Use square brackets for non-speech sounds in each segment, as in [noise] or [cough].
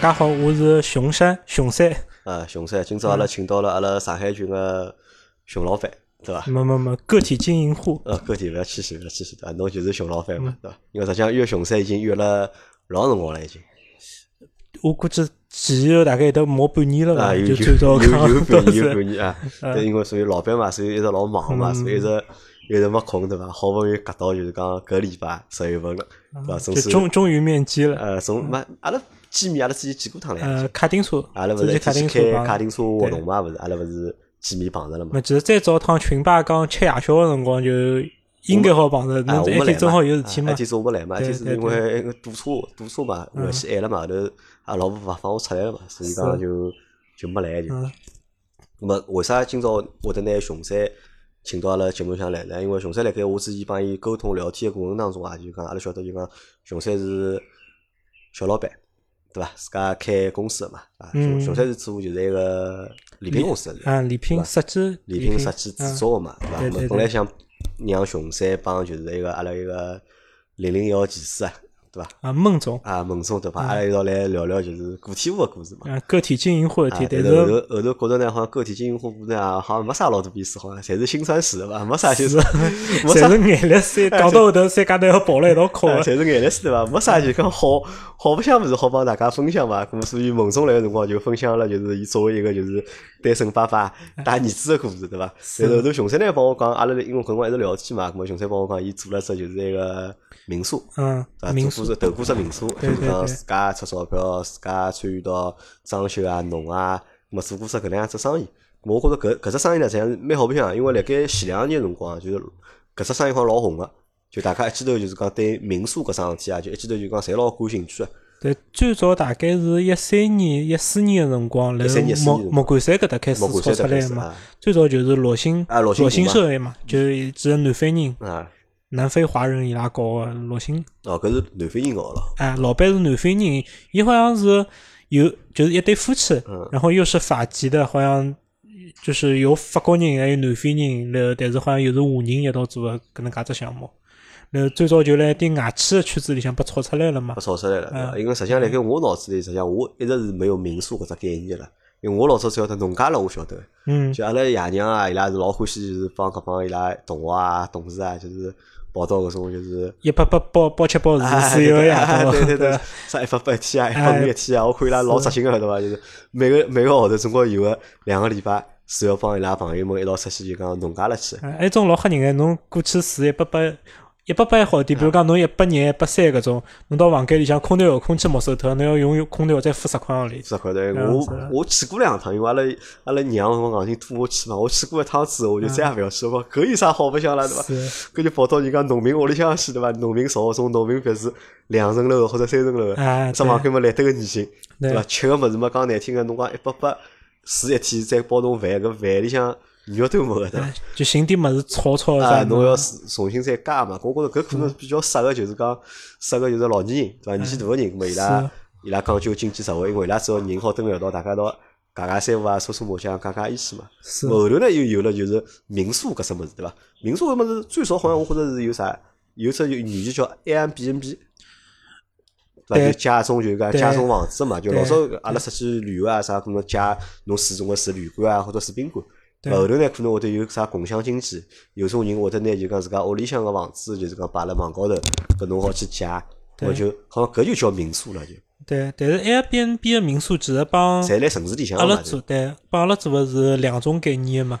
大家好，我是熊山熊三。啊，熊三，今朝阿拉请到了阿拉上海群个熊老板，对伐？没没没，个体经营户。呃，个体勿要气死，勿要气死，对伐？侬就是熊老板嘛，对伐？因为实际上约熊三已经约了老辰光了，已经。我估计前后大概都毛半年了吧，有就最早有讲有半年有半。年啊，对，因为所以老板嘛，所以一直老忙嘛，嗯所以一直一直没空，对伐？好不容易隔到就是讲搿个礼拜十月份了，对伐？总就是终终于面基了。呃，从嘛，阿拉见面，阿拉之前见过趟了呀。呃，卡丁车，阿拉勿是开卡丁车活动嘛？勿是，阿拉勿是见面碰着了嘛那？其实再早趟群吧刚吃夜宵个辰光就应该好碰着，啊，侬我没来嘛那天正好有事体嘛啊那。天子我没来嘛，那天是因为 [laughs] 堵车堵车嘛，嗯热线晚了嘛，后头阿老婆勿放我出来了嘛，所以讲就就没来就。嗯那么为啥今朝会得拿熊三请到阿拉节目里向来呢？因为熊三辣盖我之前帮伊沟通聊天个过程当中啊，就讲阿拉晓得就讲熊三是小老板，对伐？自家开公司个嘛，啊，熊嗯熊三是做就是一个礼品公司的。啊，礼品设计，礼品设计制嗯造个嘛，对伐？对对对那么本来想让熊三帮就是一个阿拉一个零零幺技师啊，对伐？啊，孟总啊，孟总对伐？阿拉一道来聊聊就是个体户个故事嘛。啊，个体经营户的啊，体，但但是是后头后头觉着呢，好像个体经营户呢，好像没啥老多意思，好像侪是辛酸史对伐？没啥就是没啥侪是眼泪水，讲到后头三家头要抱了一道哭啊，的。侪是眼泪水对伐？没啥就讲好好白相物事好帮大家分享嘛。咁么所以孟总来个辰光就分享了，就是伊作为一个就是单身爸爸 [laughs] 带儿子个故事，对伐？然后后头熊三呢帮我讲，阿拉因为搿辰光一直聊天嘛，咾么熊三帮我讲，伊做了只就是一个民宿。嗯对，伐？民宿做过只投过只民宿，就是对对对讲自家出钞票，自家参与到装修啊、弄啊，咾么做过只搿能样子生意。咁我觉着搿搿只生意呢，实际上是蛮好白相，因为辣盖前两年个辰光啊，就是搿只生意好像老红个，就大家一记头就是讲对民宿搿桩事体啊，就一记头就讲侪老感兴趣个。对，最早大概是一三年、一四年个辰光，辣13年14莫莫干山搿搭开始炒出来嘛啊。最早就是罗新啊罗新罗新股嘛社的嘛，就是只南非人、啊，南非华人伊拉搞个罗新。哦，搿是南非人搞了。哎，老板是南非人，伊好像是有就是一对夫妻，嗯然后又是法籍的，好像就是有法国人还有南非人，然后但是好像又是华人一道做的搿能介只项目。然后最早就来点外企的圈子里向被炒出来了嘛被。炒出来了，对伐？嗯因为实际上辣盖我脑子里，实际上我一直是没有民宿搿只概念了。因为我老早只晓得农家乐，我晓得。嗯，就阿拉爷娘啊，伊拉是老欢喜，就是帮搿帮伊拉同学啊、同事啊，就是跑到搿种就是。一百八包包吃包住，啊自由个夜到，对对对吧，[laughs] 啥一百八一天啊，一百五一天啊，我看伊拉老扎心个，对伐？就是每个每个号头总归有个两个礼拜是要帮伊拉朋友们一道出去，就讲农家乐去。哎，一种老吓人个，侬过去住一百八，一百八还好点，比如讲侬一百廿、一百三搿种，侬到房间里向空调空气没收脱，侬要用空调再付十块行钿。十块对，我我去过两趟，因为阿拉阿拉娘辰光硬劲拖我去嘛，我去过一趟之后，我就再也勿要去了。搿有啥好白相啦，对伐？搿就跑到人家农民屋里向去，对伐？农民造种农民别墅两层楼或者三层楼只房间嘛来得个年薪，对伐？吃个物事嘛讲难听个，侬讲一百八住一天，再包顿饭，搿饭里向肉都没个，对伐？哎就寻点物事炒炒啊，啥侬要是重新再加嘛，我觉着搿可能比较适合，就是讲适合就是老年人，对伐？年纪大个人，咾么伊拉伊拉讲究经济实惠，因为伊拉只要人好蹲辣一道，大家一道家家三胡啊，搓搓麻将，讲讲意思嘛。是后头呢又有了就是民宿搿只物事，对伐？民宿搿物事最少好像我觉着是有啥，有只软件叫 Airbnb。对伐？对就家中就讲对家中房子嘛，就老早阿拉出去旅游啊啥，可能借侬住总归住旅馆啊或者住宾馆。对后头呢，可能会得有啥共享经济，有种人会得拿就讲自家屋里向个房子，就是讲摆辣网高头，搿侬好去借，对咾就好像搿就叫民宿了，就对，但是 Airbnb 个民宿其实帮侪辣城市里向阿拉做对，帮阿拉做个是两种概念个嘛。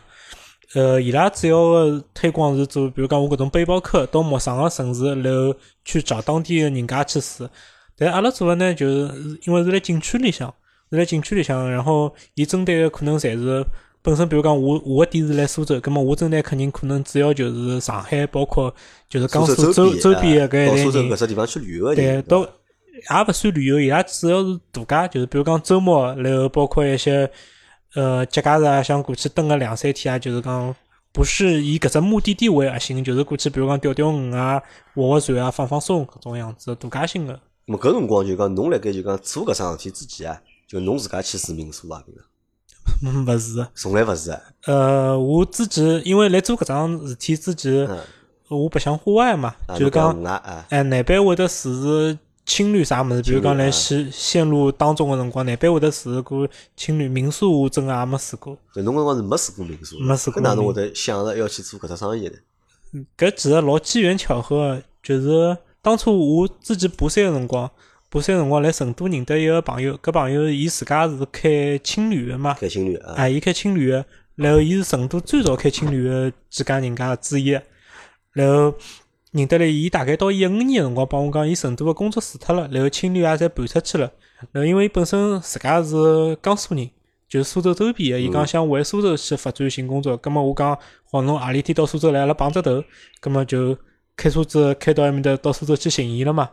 呃，伊拉主要个推广是做，比如讲我搿种背包客到陌生个城市，然后去找当地个人家去住。但阿拉做个呢，就是因为是辣景区里向，是辣景区里向，然后伊针对个可能侪是本身，比如讲我我个店是辣苏州，葛末我针对客人可能主要就是上海，包括就是江苏周周边啊个搿一类人到苏州搿。只地方去旅游个对，人，到也勿算旅游，伊拉主要是度假，就是比如讲周末，然后包括一些呃节假日啊，想过去蹲个两三天啊，就是讲不是以搿只目的地为核心，就是过去比如讲钓钓鱼啊、划划船啊、放放松搿种样子度假性个。咾么搿辰光就讲侬辣盖就讲做搿桩事体之前啊，就侬自家去住民宿啊，[laughs] 勿是的，从来勿是啊。呃，我之前因为来做搿桩事体之前，嗯，我白相户外嘛，啊就是讲哎，难边会得住是青旅啥物事，比如讲来线线路当中个辰光，难般会得试过青旅民宿，我真个也没试过。搿辰光是没试过民宿，没试过搿哪能会得想着要去做搿只生意呢？搿其实老机缘巧合个，就是当初我自己爬山个辰光，补三个辰光来成都认得一个朋友，搿朋友伊自家是开青旅个嘛，开青旅啊，啊，伊开青旅个，然后伊是成都最早开青旅个几家人家之一，然后认得了伊大概到一五年个辰光帮我讲，伊成都个工作辞脱了，然后青旅也侪搬出去了，然后因为伊本身自家是江苏人。就是苏州周边个，伊讲想回苏州去发展新工作，葛末我讲，好侬何里天到苏州来，阿拉碰只头，葛末就开车子开到埃面搭到苏州去寻伊了嘛。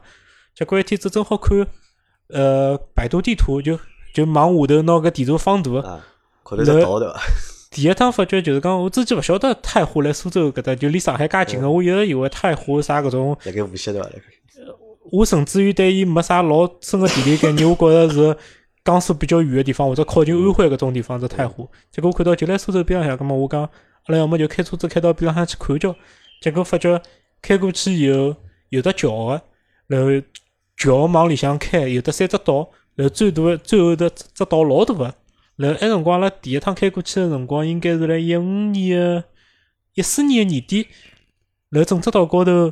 结果一天子正好看，呃，百度地图就就往下头拿搿地图放大，啊，看头只岛对伐？第一趟发觉就是讲，我之前勿晓得太湖来苏州搿搭就离上海介近个，我一直以为太湖啥搿种，辣盖无锡对伐？我甚至于对伊没啥老深个地理概念，我觉着是。江苏比较远个地方，或者靠近安徽搿种地方是太湖。结果我看到就辣苏州边浪向，葛末我讲，阿拉要么就开车子开到边浪向去看叫。结果发觉开过去以后有得桥个，然后桥往里向开有得三只岛，然后最大的最后的只岛老大个。然后埃辰光阿拉第一趟开过去个辰光，应该是辣一五年个一四年个年底。然后整只岛高头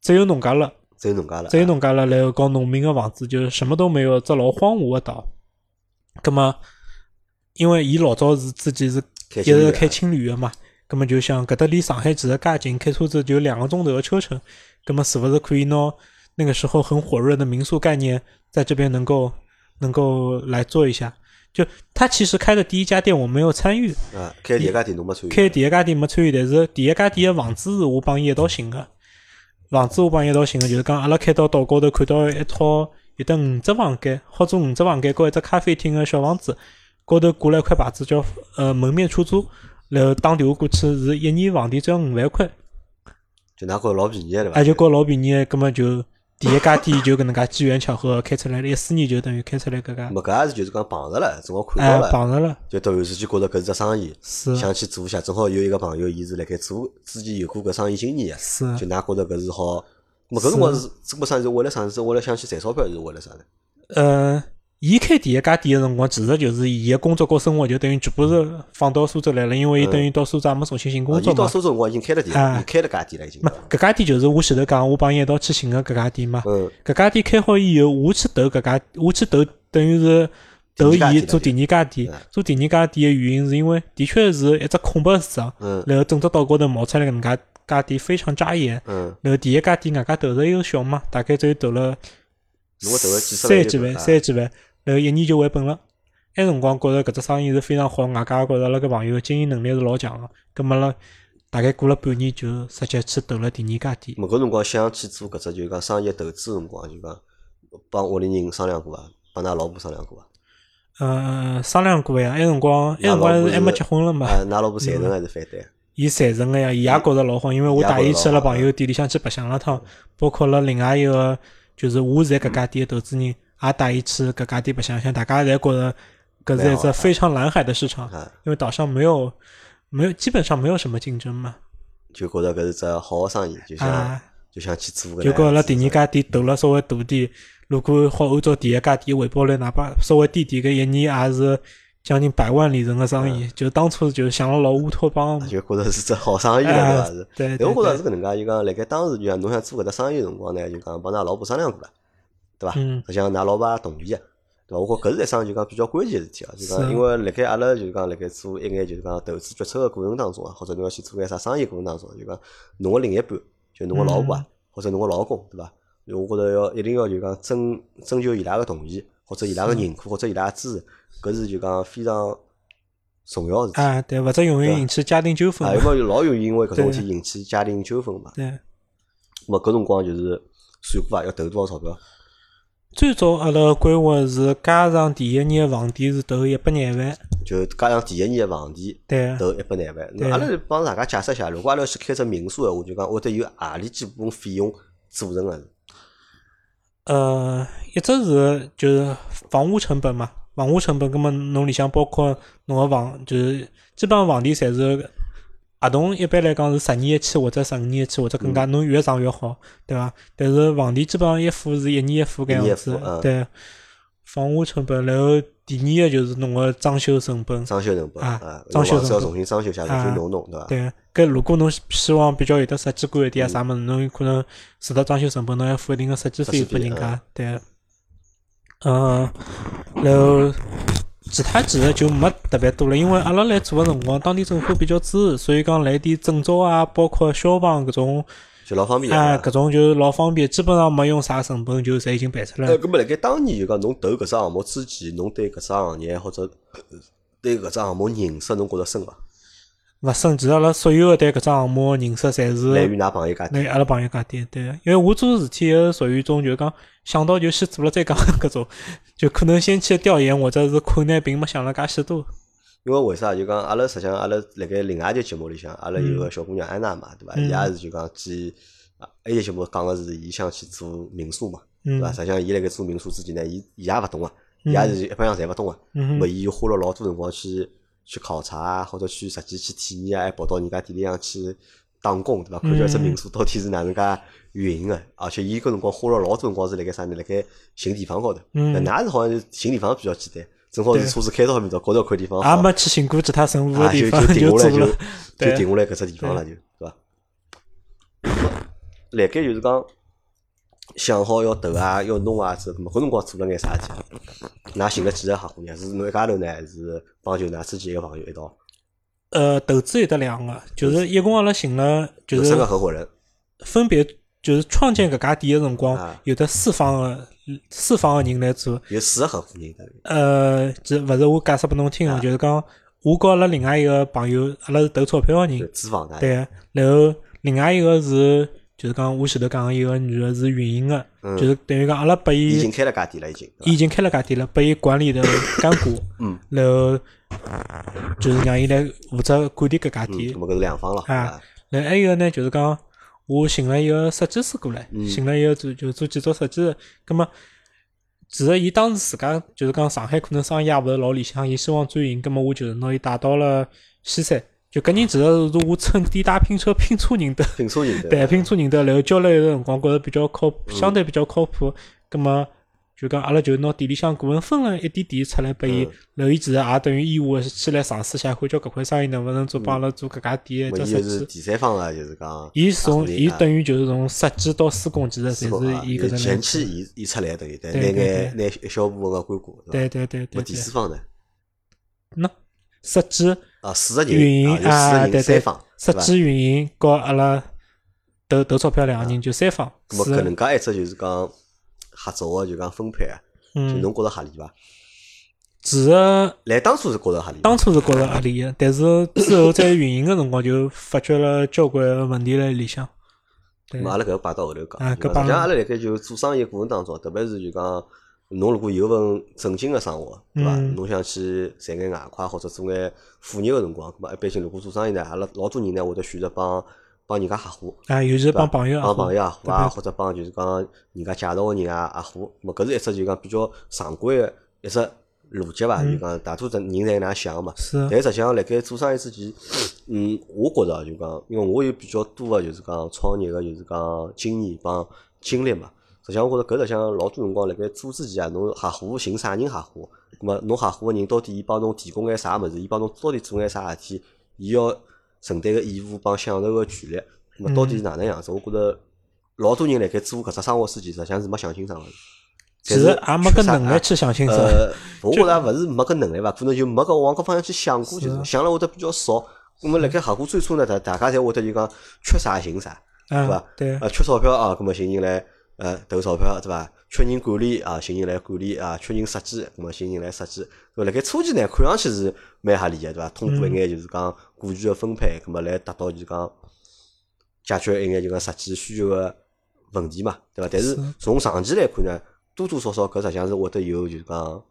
只有农家乐。只有农家乐，只有农家乐，然后搞农民个房子，就是什么都没有，只老荒芜个岛。葛么，因为伊老早是自己是一直开青旅个嘛，葛么就想搿搭离上海其实介近，开车子就两个钟头个车程。葛么是勿是可以拿那个时候很火热的民宿概念，在这边能够能够来做一下？就他其实开的第一家店我没有参与，啊，开第一家店侬没参与，开第一家店没参与，但是第一家店的房子是我帮伊一道寻个。房子我帮伊一道寻个，就是讲阿拉开到岛高头看到一套有得五只房间，好做五只房间，和一只咖啡厅的小房子，高头挂了一块牌子叫呃门面出租，然后打电话过去是一年房钿只要五万块，就拿觉老便宜对伐？哎，就觉老便宜，葛么就。第一家店就搿能介机缘巧合 [laughs] 开出来了，一四年就等于开出来搿家。没搿也是就是讲碰着了，正好看到了，碰着了，就突然之间觉着搿是只生意，是想去做一下。正好有一个朋友，伊是辣盖做，之前有过搿生意经验是就㑚觉着搿是好。没搿辰光是做搿生意是为了啥？是为了想去赚钞票，还是为了啥呢？呃，伊开第一家店个辰光，其实就是伊个工作和生活就等于全部是放到苏州来了，因为伊等于到苏州也没重新寻工作嘛。伊到苏州辰光已经开了店，伊开了家店了已经。没，搿家店就是我前头讲，我帮伊一道去寻个搿家店嘛。嗯。搿家店开好以后，我去投搿家，我去投，等于是投伊做第二家店。做第二家店个原因是因为的确是一只空白市场，然后整只岛高头冒出来搿能介家店非常扎眼。嗯。然后第一家店外加投入又小嘛，大概只有投了。侬投了几十三几万，三几万。然后一年就回本了，埃辰光觉着搿只生意是非常好，外加觉着阿拉搿朋友经营能力是老强个。葛末了，大概过了半年就直接去投了第二家店。咾搿辰光想去做搿只就讲商业投资辰光，就讲帮屋里人商量过伐？帮㑚老婆商量过伐？呃，商量过呀。埃辰光，埃辰光还没结婚了嘛？㑚老婆赞成还是反对？伊赞成个呀，伊也觉着老好，因为我带伊去了朋友店里向去白相了趟，包括了另外一个，就是我在搿家店个投资人。也带伊去搿家店白相相，大家侪觉着搿是一只非常蓝海的市场，因为岛上没有没有基本上没有什么竞争嘛，就觉着搿是只好个生意，就想就想去做个。就觉了第二家店投了稍微大点，如果好按照第一家店回报率，哪怕稍微低点，搿一年也是将近百万里程个生意。就当初就想了老乌托邦，就觉着是只好生意了，对伐？是。对。但我觉着是搿能介，就讲辣盖当时就讲侬想做搿只生意辰光呢，就讲帮㑚老婆商量过了。对伐？实际上，㑚老婆也同意个，对伐？我觉搿是一桩就讲比较关键个事体啊，就讲因为辣盖阿拉就讲辣盖做一眼就是讲投资决策个过程当中啊，或者侬要去做眼啥生意过程当中，就讲侬个另一半，就侬个老婆啊，或者侬个老公，对伐？我觉着要一定要就讲征征求伊拉个同意，或者伊拉个认可，或者伊拉个支持，搿是就讲非常重要个事体啊。对，勿则容易引起家庭纠纷。啊，因为老容易因为搿种事体引起家庭纠纷嘛。对。咾搿辰光就是算过伐？要投多少钞票？最早阿拉规划是加上第一年个房钿是投一百廿万，就加上第一年个房钿，对，投一百廿万。那阿拉帮大家解释一下，如果阿拉去开只民宿个话，就讲会得有何里几部分费用组成个？呃，一只是就是房屋成本嘛，房屋成本，葛末侬里向包括侬个房，就是基本上房钿侪是合同一般来讲是十年一期或者十五年一期或者更加，侬越长越好，对伐？但是房钿基本上一付是一年一付搿样子，对。房屋成本，然后第二个就是侬个装修成本，装修成本啊，装修成本要重新装修下，重新弄弄，对伐？对，搿如果侬希望比较有得设计感一点啊，啥物事，侬有可能除了装修成本，侬要付一定个设计费拨人家，对。嗯，然后其他其实就没特别多了，因为阿拉来做个辰光，当地政府比较支持，所以讲来点证照啊，包括消防搿种。就老方便啊，搿种就老方便，基本上没用啥成本，就侪已经办出来。呃，搿么辣盖当年就讲侬投搿只项目之前，侬对搿只行业或者对搿只项目认识，侬觉着深伐？勿深，其实阿拉所有个对搿只项目认识，侪是来源㑚朋友家底。阿拉朋友家点，对，因为我做事体是属于一种，就是讲想到就先做了再讲搿种，就可能先去调研或者是困难，并没想了介许多。因为为啥？就讲阿拉实际上，阿拉辣盖另外一节节目里向，阿拉有个小姑娘安娜嘛，对伐？伊也是就讲去啊，埃节节目讲个是伊想去做民宿嘛，对伐？实际上伊辣盖做民宿之前呢，伊伊也勿懂啊，伊也是一般样侪勿懂啊。咾伊花了老多辰光去去考察啊，或者去实际去体验啊，还跑到人家店里向去打工，对伐？看叫只民宿到底是哪能介运营个，而且伊搿辰光花了老多辰光是辣盖啥呢？辣盖寻地方高头。那㑚是好像寻地方比较简单。正好是车子开到后面，到高头块地方，也没去寻过其他任何地方，就定下来就就定下来搿只地方了，就，对伐？辣盖就是讲想好要投啊，要弄啊，是么，搿辰光做了眼啥事体？㑚寻了几个合伙人？是侬一家头呢，还是帮就㑚自己一个朋友一道？呃，投资有得两个，就是一共阿拉寻了就是三个合伙人，分别就是创建搿家店个辰光，有的四方个。四方个人来做，有四个合伙人。呃，就勿是我解释拨侬听个，就是讲我告阿拉另外一个朋友，阿拉是投钞票个人，资方的。对，然后另外一个是，就是讲我前头讲个一个女个是运营个，就是等于讲阿拉拨伊已经开了家店了，已经，已经开了家店了，拨伊管理的干股，[coughs] 嗯，然后就是让伊来负责管理搿家店。咁么搿是两方了。啊，然后还有个呢，就是讲。我寻了一个设计师过来，寻了一个做就做建筑设计的。葛么，其实伊当时自家就是讲上海可能生意也勿是老理想，伊希望转型。葛么，我就是拿伊带到了西山。就搿人其实是我趁地大拼车拼车认得，拼车认得，对，拼车认得。然后交流一个辰光，觉着比较靠谱，相对比较靠谱。葛么。就讲阿拉就拿店里向股份分了一点点出来拨伊，然后伊其实也等于义务去来尝试下，看叫搿块生意能勿能做帮阿拉做搿家店个设计。是第三方个，就是讲。伊从伊等于就是从设计到施工，其实侪是伊搿种。前期伊伊出来等于对，拿眼拿一小部分个归股。对对对对。第四方呢？喏，设计啊，四个人运营啊，对对，设计运营和阿拉投投钞票两个人就三方。那么搿能介一只就是讲。合作个就讲分配啊，就侬觉着合理伐？其实来当初是觉着合理，当初是觉着合理个，但是之后在运营个辰光就发觉了交关问题辣里向。咁阿拉搿个摆到后头讲。实际上阿拉辣盖就做生意过程当中，特别是就讲侬如果有份正经个生活，对伐？侬想去赚眼外快或者做眼副业个辰光，咁么一般性如果做生意呢，阿拉老多人呢会得选择帮。帮人家合伙，啊，尤其是帮朋友帮朋友合伙啊，或者帮就是讲人家介绍个人啊合伙，咾搿是一只就讲比较常规个一只逻辑伐？就讲大多数人侪能想个嘛。是。但实际上辣盖做生意之前，嗯，我觉着就讲，因为我有比较多个就是讲创业个就是讲经验帮经历嘛。实际上我觉着搿实际上老多辰光辣盖做之前啊，侬合伙寻啥人合伙？咾么侬合伙个人到底伊帮侬提供眼啥物事？伊帮侬到底做眼啥事体？伊要。承担个义务帮享受个权利，那么到底是哪能样子？我觉着老多人辣盖做搿只生活之前，实际上是没想清爽个。其实也没搿能力去想清爽。[laughs] 呃，我觉着勿是没搿能力伐，可能就没搿往搿方向去想过，就是想了会得比较少。那么辣盖合伙最初呢，大大家侪会得就讲缺啥寻啥，对伐？对。呃，缺钞票啊，搿么寻人来呃投钞票，对伐？缺人管理啊，寻人来管理啊；缺人设计，咾么寻人来设计。咾辣盖初期呢，看上去是蛮合理个，对伐？通过一眼就是讲股权个分配，咾么来达到就是讲解决一眼就讲实际需求个问题嘛，对伐？但是从长期来看呢，多多少少搿实际上是会得有就是讲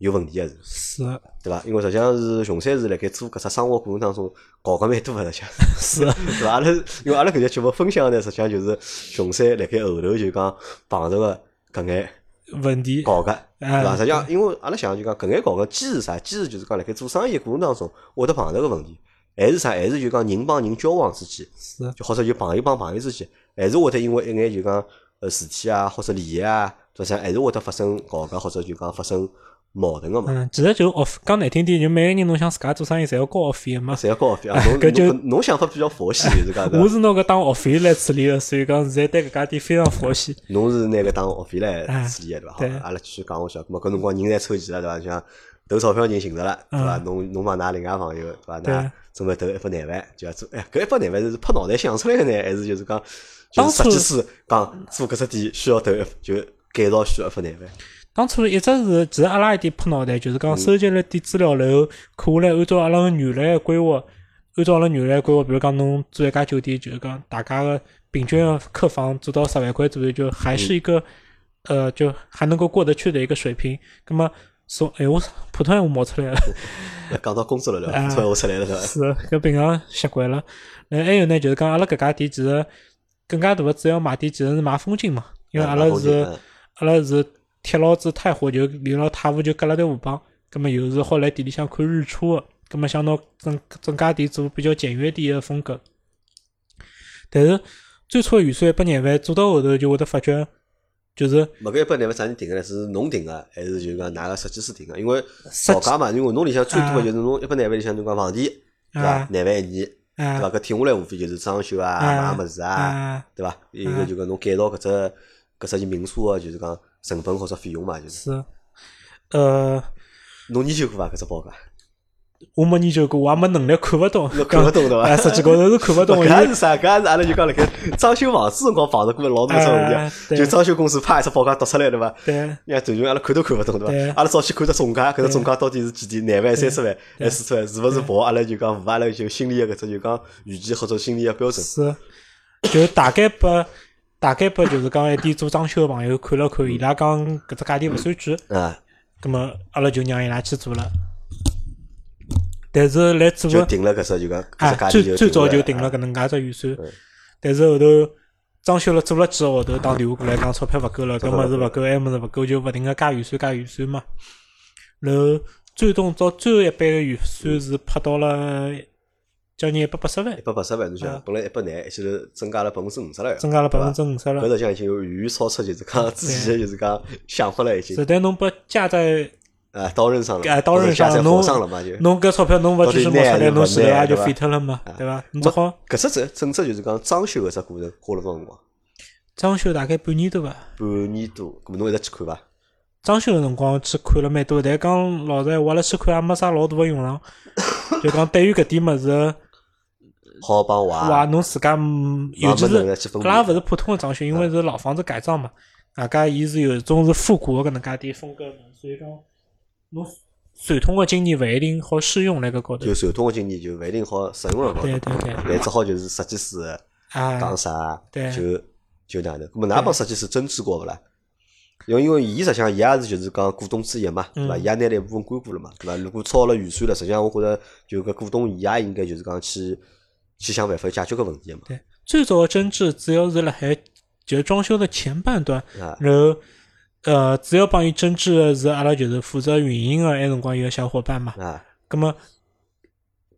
有问题个是，是，对伐？因为实际上是熊三是辣盖做搿只生活过程当中搞个蛮多个，实际上是，[laughs] 对伐？阿拉因为阿拉搿节节目分享呢，实际上就是熊三辣盖后头就讲碰着个。搿眼问题搞个，对伐？实际上，因为阿拉想就讲搿眼搞个机是啥？机是就是讲辣盖做生意过程当中，会得碰着个问题。还是啥？还是就讲人帮人交往之间，是就或者就朋友帮朋友之间，还是会得因为一眼就讲呃事体啊，或者利益啊，或者还是会得发生搞个，或者就讲发生矛盾个嘛。嗯，其实就 off 讲难听点，就每个人侬想自家做生意，侪要交学费个嘛。侪要交学费啊！[laughs] 侬搿就侬侬想法比较佛系，[laughs] 是讲我。是拿搿当学费来处理个，所以讲现在对搿家店非常佛系。侬是拿搿当学费来哎处理个对伐？好对，阿拉继续讲下去。咁么搿辰光人侪凑齐了对伐？像投钞票人寻着了对伐？侬侬帮㑚另外朋友对伐？㑚准备投一百廿万，就要做。哎，搿一百廿万是拍脑袋想出来个呢，还是就是讲，就当初是设计师讲做搿只店需要投一，就改造需要一百廿万。当初一直是，其实阿拉一点破脑袋，就是讲收集了点资料，然后可下来按照阿拉个原来个规划，按照阿拉原来规划，比如讲侬做一家酒店，就是讲大家个平均个客房做到十万块左右，就还是一个、呃，就还能够过得去的一个水平。那么从哎，我普通闲话冒 [laughs] [laughs] 出来了。讲到工作了对伐？啊突然我出来了是伐？是搿平常习惯了。然还有呢，就是讲阿拉搿家店其实更加大个主要卖点其实是卖风景嘛，因为阿拉是阿拉是铁老子太火，就离牢太湖就隔了条河浜，葛末又是好来店里向看日出个，葛末想拿整整家店做比较简约点个风格。但是最初的预算一百廿万，做到后头就会得发觉，就是没搿一百廿万啥人定个呢？是侬定个，还是就讲㑚个设计师定个？因为造价嘛，因为侬里向最多啊个就是侬一百廿万里向侬讲房钿，对伐啊？廿万一年，对伐？啊搿听下来无非就是装修啊、啊买物事啊，啊对伐？一个就讲侬改造搿只搿只民宿啊，就是讲成本或者费用嘛，就是。是，呃，侬研究过伐？搿只报价？我没研究过，我也没能力看勿懂，[laughs] 侬看勿懂对伐哎，实际高头是看勿懂 [laughs] 的。搿也是啥？搿也是阿拉就讲辣盖装修房子辰光碰着过老多搿种问哎题，就装修公司啪一只报价读出来对伐？对，人家团员阿拉看都看勿懂对对伐？阿拉早去看只总价，搿只总价到底是几钿？廿万、三十万还是四十万？是勿是符合阿拉就讲符合阿拉就心里个搿只就讲预期或者心里个标准？是，就大概拨大概拨就是讲一点做装修个朋友看了看，伊拉讲搿只价钿勿算贵，啊，葛末阿拉就让伊拉去做了。但是来做个就定了搿只就讲啊只价，钿最最早就就定了啊。搿能介只预算嗯，但是后头装修了做了几个号头，打电话过来讲钞票勿够了，搿物事勿够，埃物事勿够，就勿停个加预算加预算嘛。然后最终到最后一版个预算是拍到了将近一百八十万一，百八十万，侬想啊本来一百廿，一记头增加了百分之五十了，增加了百分之五。十了搿。实际上已经有远远超出就是讲之前就是讲想法了已经是，但侬拨加在啊刀刃上了，啊刀刃上侬火上了嘛就。侬搿钞票侬勿继续拿出来，侬前头也就废脱了嘛，对伐？侬只好搿只整整只就是讲装修搿只过程花了多少辰光？装修大概半年多伐。半年多，搿么侬一直去看伐？装修个辰光去看了蛮多，但讲老实闲话，阿拉去看也没啥老大个用场。[laughs] 就讲对于搿点物事，好帮哇，坏，侬自家嗯尤其是去分辨搿拉勿是普通个装修，因为是老房子改造嘛，外加伊是有一种是复古个搿能介点风格嘛，所以讲侬传统个经验勿一定好适用辣搿高头就。传统个经验就勿一定好适用了高头，对对对，但只好就是设计师啊讲，啥对就就哪能。搿么㑚帮设计师争执过勿啦？因为因为伊实际上伊也是就是讲股东之一嘛，对伐？嗯伊也拿了一部分干股了嘛，对伐？如果超了预算了，实际上我觉着就搿股东伊也应该就是讲去去想办法解决搿问题嘛。对，最早个争执主要是辣海就是装修的前半段，啊，然后呃，主要帮伊争执的是阿拉就是负责运营个埃辰光一个小伙伴嘛，啊，葛么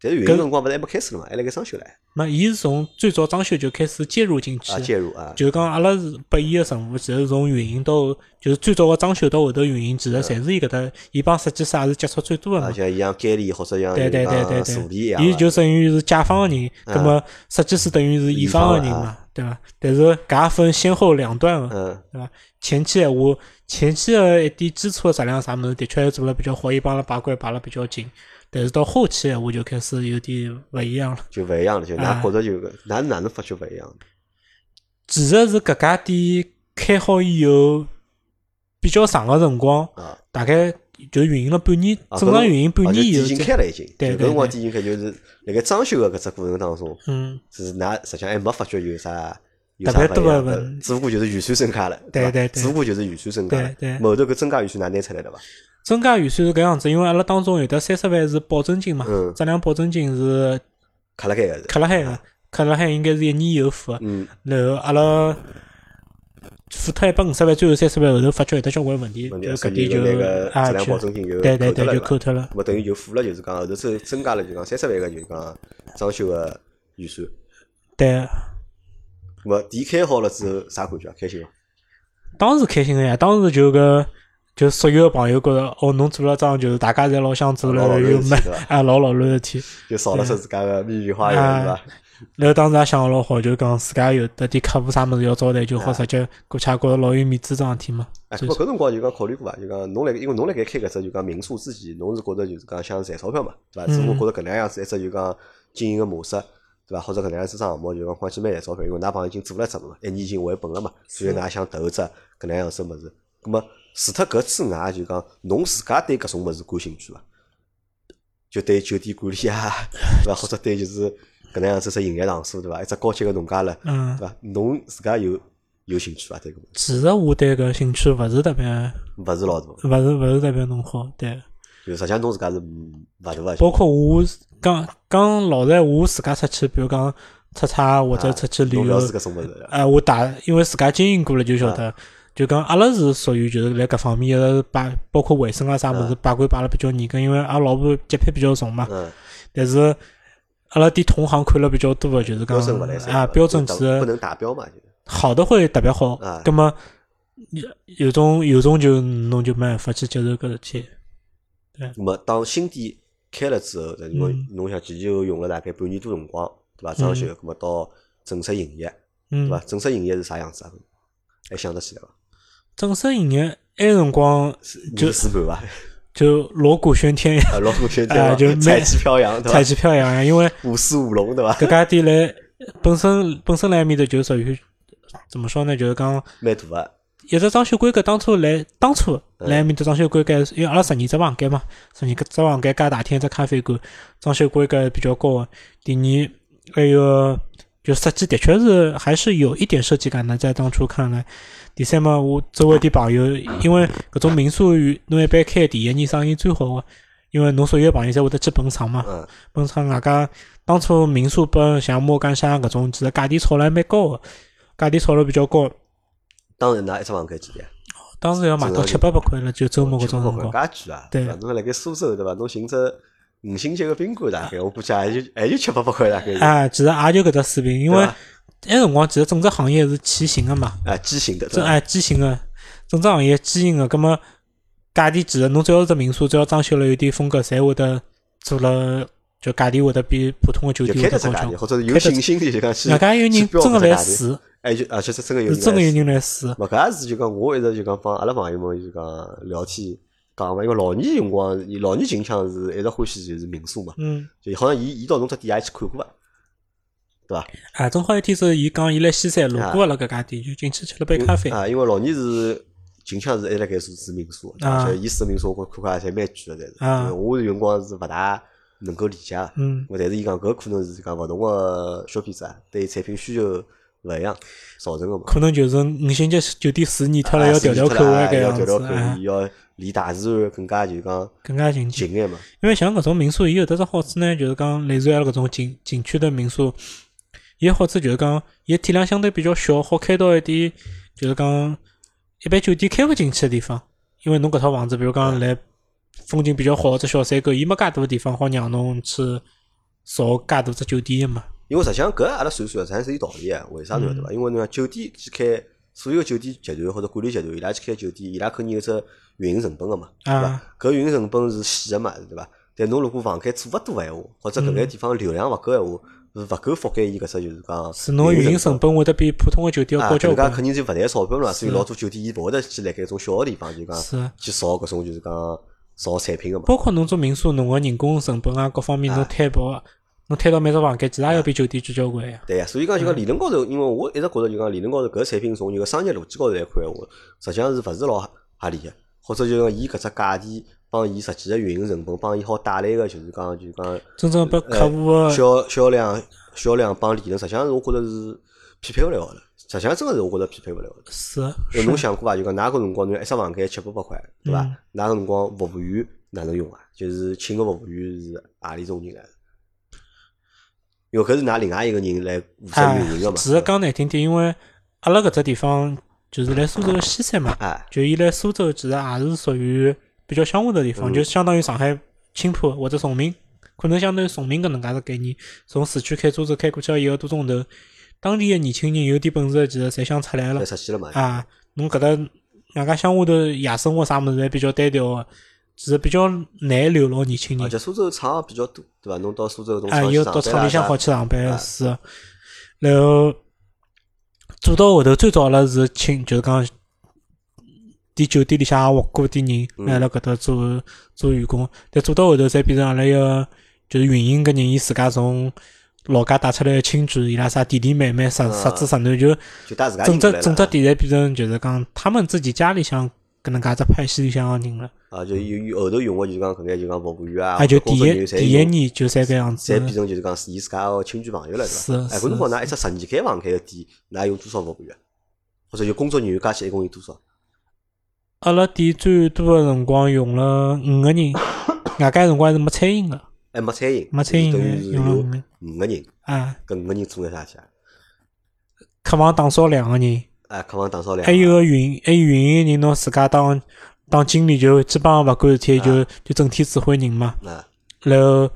但是运营辰光勿是还没开始了嘛，还辣盖装修唻，嘛，伊是从最早装修就开始介入进去啊，，介入啊，就讲阿拉是拨伊个任务，其实从运营到就是最早个装修到后头运营，其实侪是伊搿搭，伊帮设计师也是接触最多个啊，嘛。像伊像监理或者像对对对对助理一对，伊就等于是甲方个人，嗯葛末设计师等于是乙方个人嘛，对伐？但是搿也分先后两段个，嗯对伐？前期闲话，前期个一点基础个质量啥物事，的确做了比较好，伊帮阿拉把关把了比较紧。但是到后期闲话就开始有点勿一样了。就勿一样了，就啊㑚觉着就个㑚哪能发觉勿一样的？其实是搿家店开好以后比较长个辰光，啊，大概就运营了半年，啊正常运营半年以店已经开了，已经。对搿辰光已经开，就是辣盖装修个搿只过程当中，嗯，是㑚实际上还没发觉有啥有特别多啥勿一样的问只不过就是预算增加了，对对对只不过就是预算增加了对对。后头搿增加预算㑚拿出来了伐？增加预算是搿样子，因为阿拉当中有的三十万是保证金嘛，嗯质量保证金是卡辣盖个是。卡辣海个，卡辣海应该是一年以后付然后阿拉付脱一百五十万，最后三十万后头发觉有得交关问题，搿点就那个啊质量保就证金就对对对就扣脱了扣脱了。咁么等于就付了，就是讲后头增增加了，就讲三十万个就是讲装修个预算。对，咁么店开好了之后，啥感觉啊？开心伐？当时开心个呀，当时就搿就所有个朋友觉着，哦，侬做了桩就是大家侪老想做了老老卵又蛮事体对伐啊老老卵事体。就少了说自家个秘密花园，啊是伐？然后当时也想老好，就讲自家有得点客户啥物事要招待，就好直接过去，也觉着老有面子桩事体嘛。哎，不过搿辰光就讲考虑过伐？就讲侬辣，因为侬辣盖开搿只就讲民宿之前，侬是觉着就是讲想赚钞票嘛，对伐？只不过觉着搿能样子一只就讲经营个模式，对伐？或者搿能样子桩项目就讲看起蛮赚钞票，因为㑚朋友已经做了只了嘛，一年已经回本了嘛，所以㑚想投只搿能样子物事。咁么除脱搿之外，就讲侬自家对搿种物事感兴趣伐？就对酒店管理啊，[laughs] 对伐？或者对就是搿能样子只营业场所，对伐？一只高级个农家乐，嗯对，伐？侬自家有有兴趣伐？对搿个其实我对搿兴趣勿是特别，勿是老大，勿是勿是特别浓厚，对。就实际上侬自家是嗯勿大个。包括我讲讲老实闲话，我自家出去，比如讲出差或者出去旅游侬勿，是搿种物事。呃，我大因为自家经营过了就晓得，就讲阿拉是属于就是辣搿方面一直把包括卫生啊啥物事把关把了比较严格，因为阿拉老婆洁癖比较重嘛。嗯，但是阿拉点同行看了比较多的，就是讲标准勿来三啊，标准其实不能达标嘛，就是好的会特别好啊，葛么有有种有种就侬就没办法去接受搿事体。那么当新店开了之后，因为嗯侬想前前用了大概半年多辰光，对伐？装修，那么到正式营业，对嗯伐？，正式营业是啥样子啊？还想得起来伐？正式营业埃辰光就就试盘伐？[laughs] 就锣鼓喧天呀，锣鼓喧天？[laughs] 啊就彩蛮旗飘扬？彩旗飘扬呀，因为舞狮舞龙，对伐？搿家店来本身本身来埃面头就属于怎么说呢？就是讲蛮大个，一只装修规格，当初来当初嗯来埃面头装修规格，因为阿拉十二只房间嘛，十二个只房间加大厅一只咖啡馆，装修规格比较高个。第二还有就设计的确是还是有一点设计感的，在当初看来。第三嘛，我周围的朋友，因为搿种民宿与侬一般开第一年生意最好个，因为侬所有的朋友侪会得去捧场嘛。嗯，本身外加当初民宿拨像莫干山搿种，其实价钿炒了还蛮高个，价钿炒了比较高。当时㑚一只房间几钿啊？当时要买到七八百块了，就周末搿种辰光。介贵啊！对伐？侬辣盖苏州对伐？侬寻只五星级个宾馆大概，我估计也就也就七八百块大概。啊，其实也就搿只水平，因为对伐埃辰光其实整只行业是畸形个嘛，啊，畸形的，对伐？整哎畸形个，整只行业畸形个，葛么价钿其实侬只要是只民宿，只要装修了有点风格，侪会得做了，就价钿会得比普通的酒店会得高。或者是有信心的就讲去。外加有人真个搿只价钿，来试，哎，就而且是真个有人是真个有人来试。勿搿也是就讲，我一直就讲帮阿拉朋友们就讲聊天讲嘛，因为老年辰光，老年近腔是一直欢喜就是民宿嘛，嗯，就好像伊伊到侬只店也去看过伐，对伐？啊，正好一天是伊讲伊来西山路过了搿家店，就进去吃了杯咖啡。啊，因为老年是近腔是一直辣盖住住民宿，啊而且伊住民宿我看看也侪蛮贵个，侪啊是。我有辰光是勿大能够理解个。嗯，但是伊讲搿可能是讲勿同个消费者对产品需求勿一样造成个嘛。可能就是五星级酒店住腻脱了，啊要调调口味啊搿样子，要调调口哎味，要离大自然更加就讲更加近近眼嘛。因为像搿种民宿，伊有得只好处呢，就是讲类似于阿拉搿种景景区的民宿，伊个好处就是讲，伊个体量相对比较小，好开到一点，就是讲一般酒店开勿进去的地方。因为侬搿套房子，比如讲来风景比较好的只小山沟，伊没介大个地方好让侬去造介大只酒店的嘛。因为实际上搿阿拉算算，实际上是有道理个。为啥侬晓得伐？因为侬讲酒店去开所有个酒店集团或者管理集团，伊拉去开酒店，伊拉肯定有只运营成本个嘛，对伐啊？搿运营成本是死个嘛，对伐？但侬如果房间做勿多闲话，或者搿眼地方流量勿够闲话，是勿够覆盖伊搿只就是讲是侬运营成本会得比普通个酒店要啊，高交关。搿能介肯定就勿赚钞票了嘛。所以老多酒店伊勿会得去辣盖种小个地方就讲是去造搿种就是讲造产品个嘛。包括侬做民宿，侬个人工成本啊，各方面侬摊薄，侬推到每只房间，其实也要比酒店贵交关呀。对呀，所以讲就讲理论高头，因为我一直觉着就讲理论高头搿产品从一个商业逻辑高头来看闲话，实际上是勿是老合理个，或者就讲伊搿只价钿帮伊实际个运营成本，帮伊好带来个就是讲就是讲真正拨客户个销销量销量帮利润，实际上是我觉着是匹配勿了个。实际上真个是我觉着匹配勿了个。是侬想过伐？就讲㑚搿辰光侬一只房间七八百块，对伐？嗯㑚搿辰光服务员哪能用啊？就是请个服务员是何里种人来？因为搿是㑚另外一个人来负责哎运营个嘛。其实讲难听点，因为阿拉搿只地方就是来苏州个西山嘛，哎，就伊来苏州其实也是属于比较乡下的地方，嗯就相当于上海青浦或者崇明，可能相当于崇明搿能介个概念。从市区开车子开过去要一个多钟头，当地个年轻人有点本事的，其实侪想出来了出去了嘛。啊。侬搿搭外加乡下头夜生活啥物事还比较单调个，其实比较难留牢年轻人。而且苏州厂比较多，对伐？侬到苏州搿种啊，厂又到厂里向好去上班啊是的。然后做到后头最早阿拉是请，就是讲点酒店里向也活过点人嗯来辣搿搭做做员工，但做到后头才变成阿拉一个就是运营搿人，伊自家从老家带出来个亲眷，伊拉啥弟弟妹妹、侄啊侄子侄囡，就就带自家整只整只店侪变成就是讲他们自己家里向搿能介只派系里向个人了。啊，就有有后头用个就是讲搿眼就讲服务员啊，啊，就第一第一年就侪搿样子侪。变成就是讲是伊自家个亲眷朋友了，是伐？哎，是是搿辰光㑚一只十二间房开个店，㑚有多少服务员？或者有工作人员加起来一共有多少？阿拉店最多个辰光用了五个人，[coughs] 外加辰光还是没餐饮个，哎没餐饮，没餐饮就是等于是有用了五个五个人，啊，搿五个人做眼啥去啊？客房打扫两个人，哎，客房打扫两，还有个运还有运营人，侬自家当当经理就基本上勿管事体，就就整天指挥人嘛。啊，然后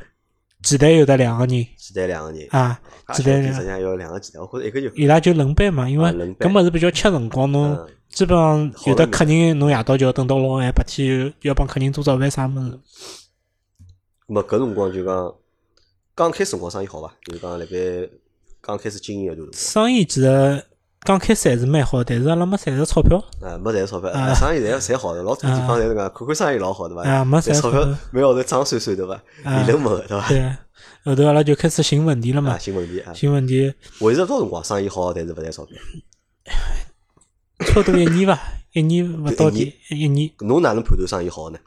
前台有得两个人前台两个人，啊，前台两店实际上要两个前台，或者一个就伊拉就轮班嘛，因为啊轮班搿物事比较吃辰光，侬嗯基本上有的客人侬夜到就要等到老晚，白天要帮客人做早饭啥物事。么搿辰光就讲刚开始辰光生意好伐？就是讲辣盖刚开始经营一段辰生意其实刚开始还是蛮好，但是阿拉没赚着钞票。光，啊，没赚钞票，生意侪侪好的，老多地方侪是个看看生意老好对伐？啊没赚钞票每个号头涨算算对伐？啊利润没个对伐？对，后头阿拉就开始寻问题了啊，嘛，寻问题啊，寻问题维持了多少辰光生意好，但是勿赚钞票？差不多一年伐，一年勿到一底，一年侬哪能判断生意好呢？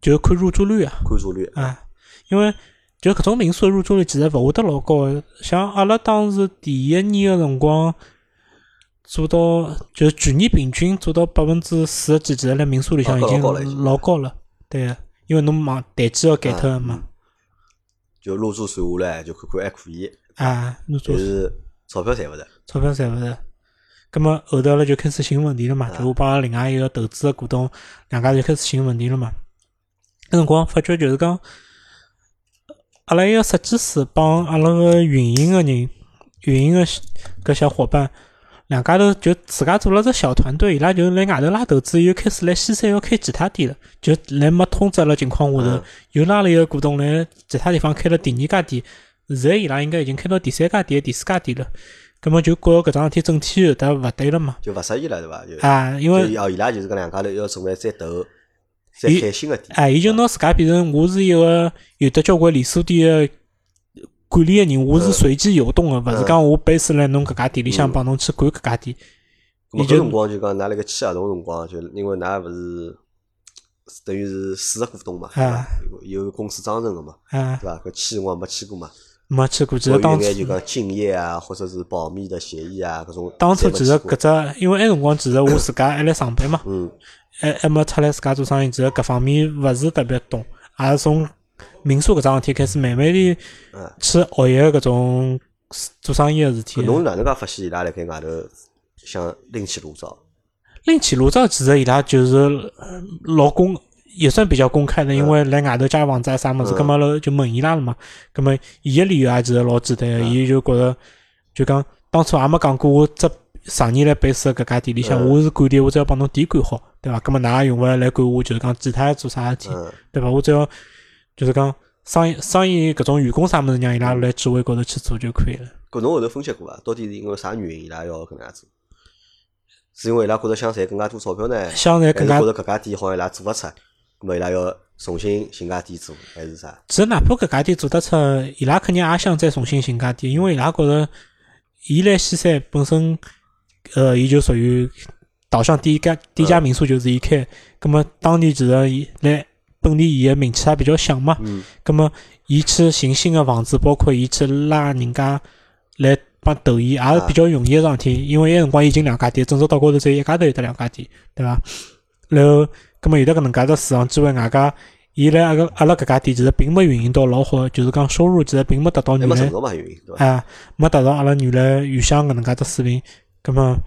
就看入住率啊看入住率啊，因为就搿种民宿的入住率其实勿会得老高的，像阿拉当时第一年个辰光。做到就是全年平均做到百分之四十几，其实辣民宿里向哦已经老高了对个，因为侬忙淡季要改脱个嘛嗯，就入住算下来就看看还可以，啊，侬做但是钞票赚勿着。钞票赚勿着。葛么后头阿拉就开始寻问题了嘛，啊就我帮阿拉另外一个投资个股东，两家就开始寻问题了嘛。那辰光发觉就是讲，阿拉一个设计师帮阿拉个运营个人，运营个搿小伙伴，两家头就自家做了只小团队，伊拉就来外头拉投资，又开始来西山要开其他店了，就来没通知阿拉情况下头嗯，又拉了一个股东来其他地方开了第二家店，现在伊拉应该已经开到第三家店、第四家店了。葛么就觉着搿桩事体整体有得勿对了嘛？就勿适宜了，对伐？就啊，因为就哦，伊拉就是搿两家头要准备再投，再伊开新个店。啊，伊就拿自家变成我是一个有得交关连锁店个管理个人，我是随机游动个，勿是讲我 base 辣侬搿家店里向嗯帮侬去管搿家店。伊就辰光就讲，㑚辣盖签合同辰光，就因为㑚勿是等于是四个股东嘛？有有公司章程个嘛，啊对，伐？搿签辰光没签过嘛，没签过，其有实当初眼就讲竞业啊，或者是保密的协议啊，搿种当初其实搿只，因为埃辰光其实我自家还辣上班嘛，嗯还还没出来自家做生意，其实搿方面勿是特别懂，也是从民宿搿桩事体开始慢慢地嗯，去学习搿种做生意个事体。侬哪能介发现伊拉辣盖外头想另起炉灶？另起炉灶，其实伊拉就是呃老公也算比较公开的，因为来外头借房子啊啥物事，嗯葛末了就问伊拉了嘛。葛末伊个理由也其实老简单伊就觉着就讲当初也没讲过我只常年来 base 搿家店里向，嗯我是管店，我只要帮侬店管好，对伐？葛末㑚也用勿来来管我，就是讲其他做啥事体，嗯对伐？我只要就是讲生意生意搿种员工啥物事，让伊拉来指挥高头去做就可以了。搿侬后头分析过伐？到底是因为啥原因伊拉要搿能样做？是因为伊拉觉着想赚更加多钞票呢？想赚更加觉着搿家店好像伊拉做勿出，咾么伊拉要重新寻家店做，还是啥？其实哪怕搿家店做得出，伊拉肯定也想再重新寻家店，因为伊拉觉着伊来西山本身，呃，伊就属于岛上第一家第一家民宿就是伊开，那么当地其实伊来本地伊个名气也比较响嘛，嗯葛么伊去寻新个房子，包括伊去拉人家来帮投伊，也是比较容易个桩事体，因为埃辰光已经两家店，正式到高头只有一家头有得两家店，对伐？然后，那么有得搿能介只市场机会，外加伊来阿个阿拉搿家店其实并没运营到老好，就是讲收入其实并没达到原来还没达到阿拉原来预想搿能介只水平。葛么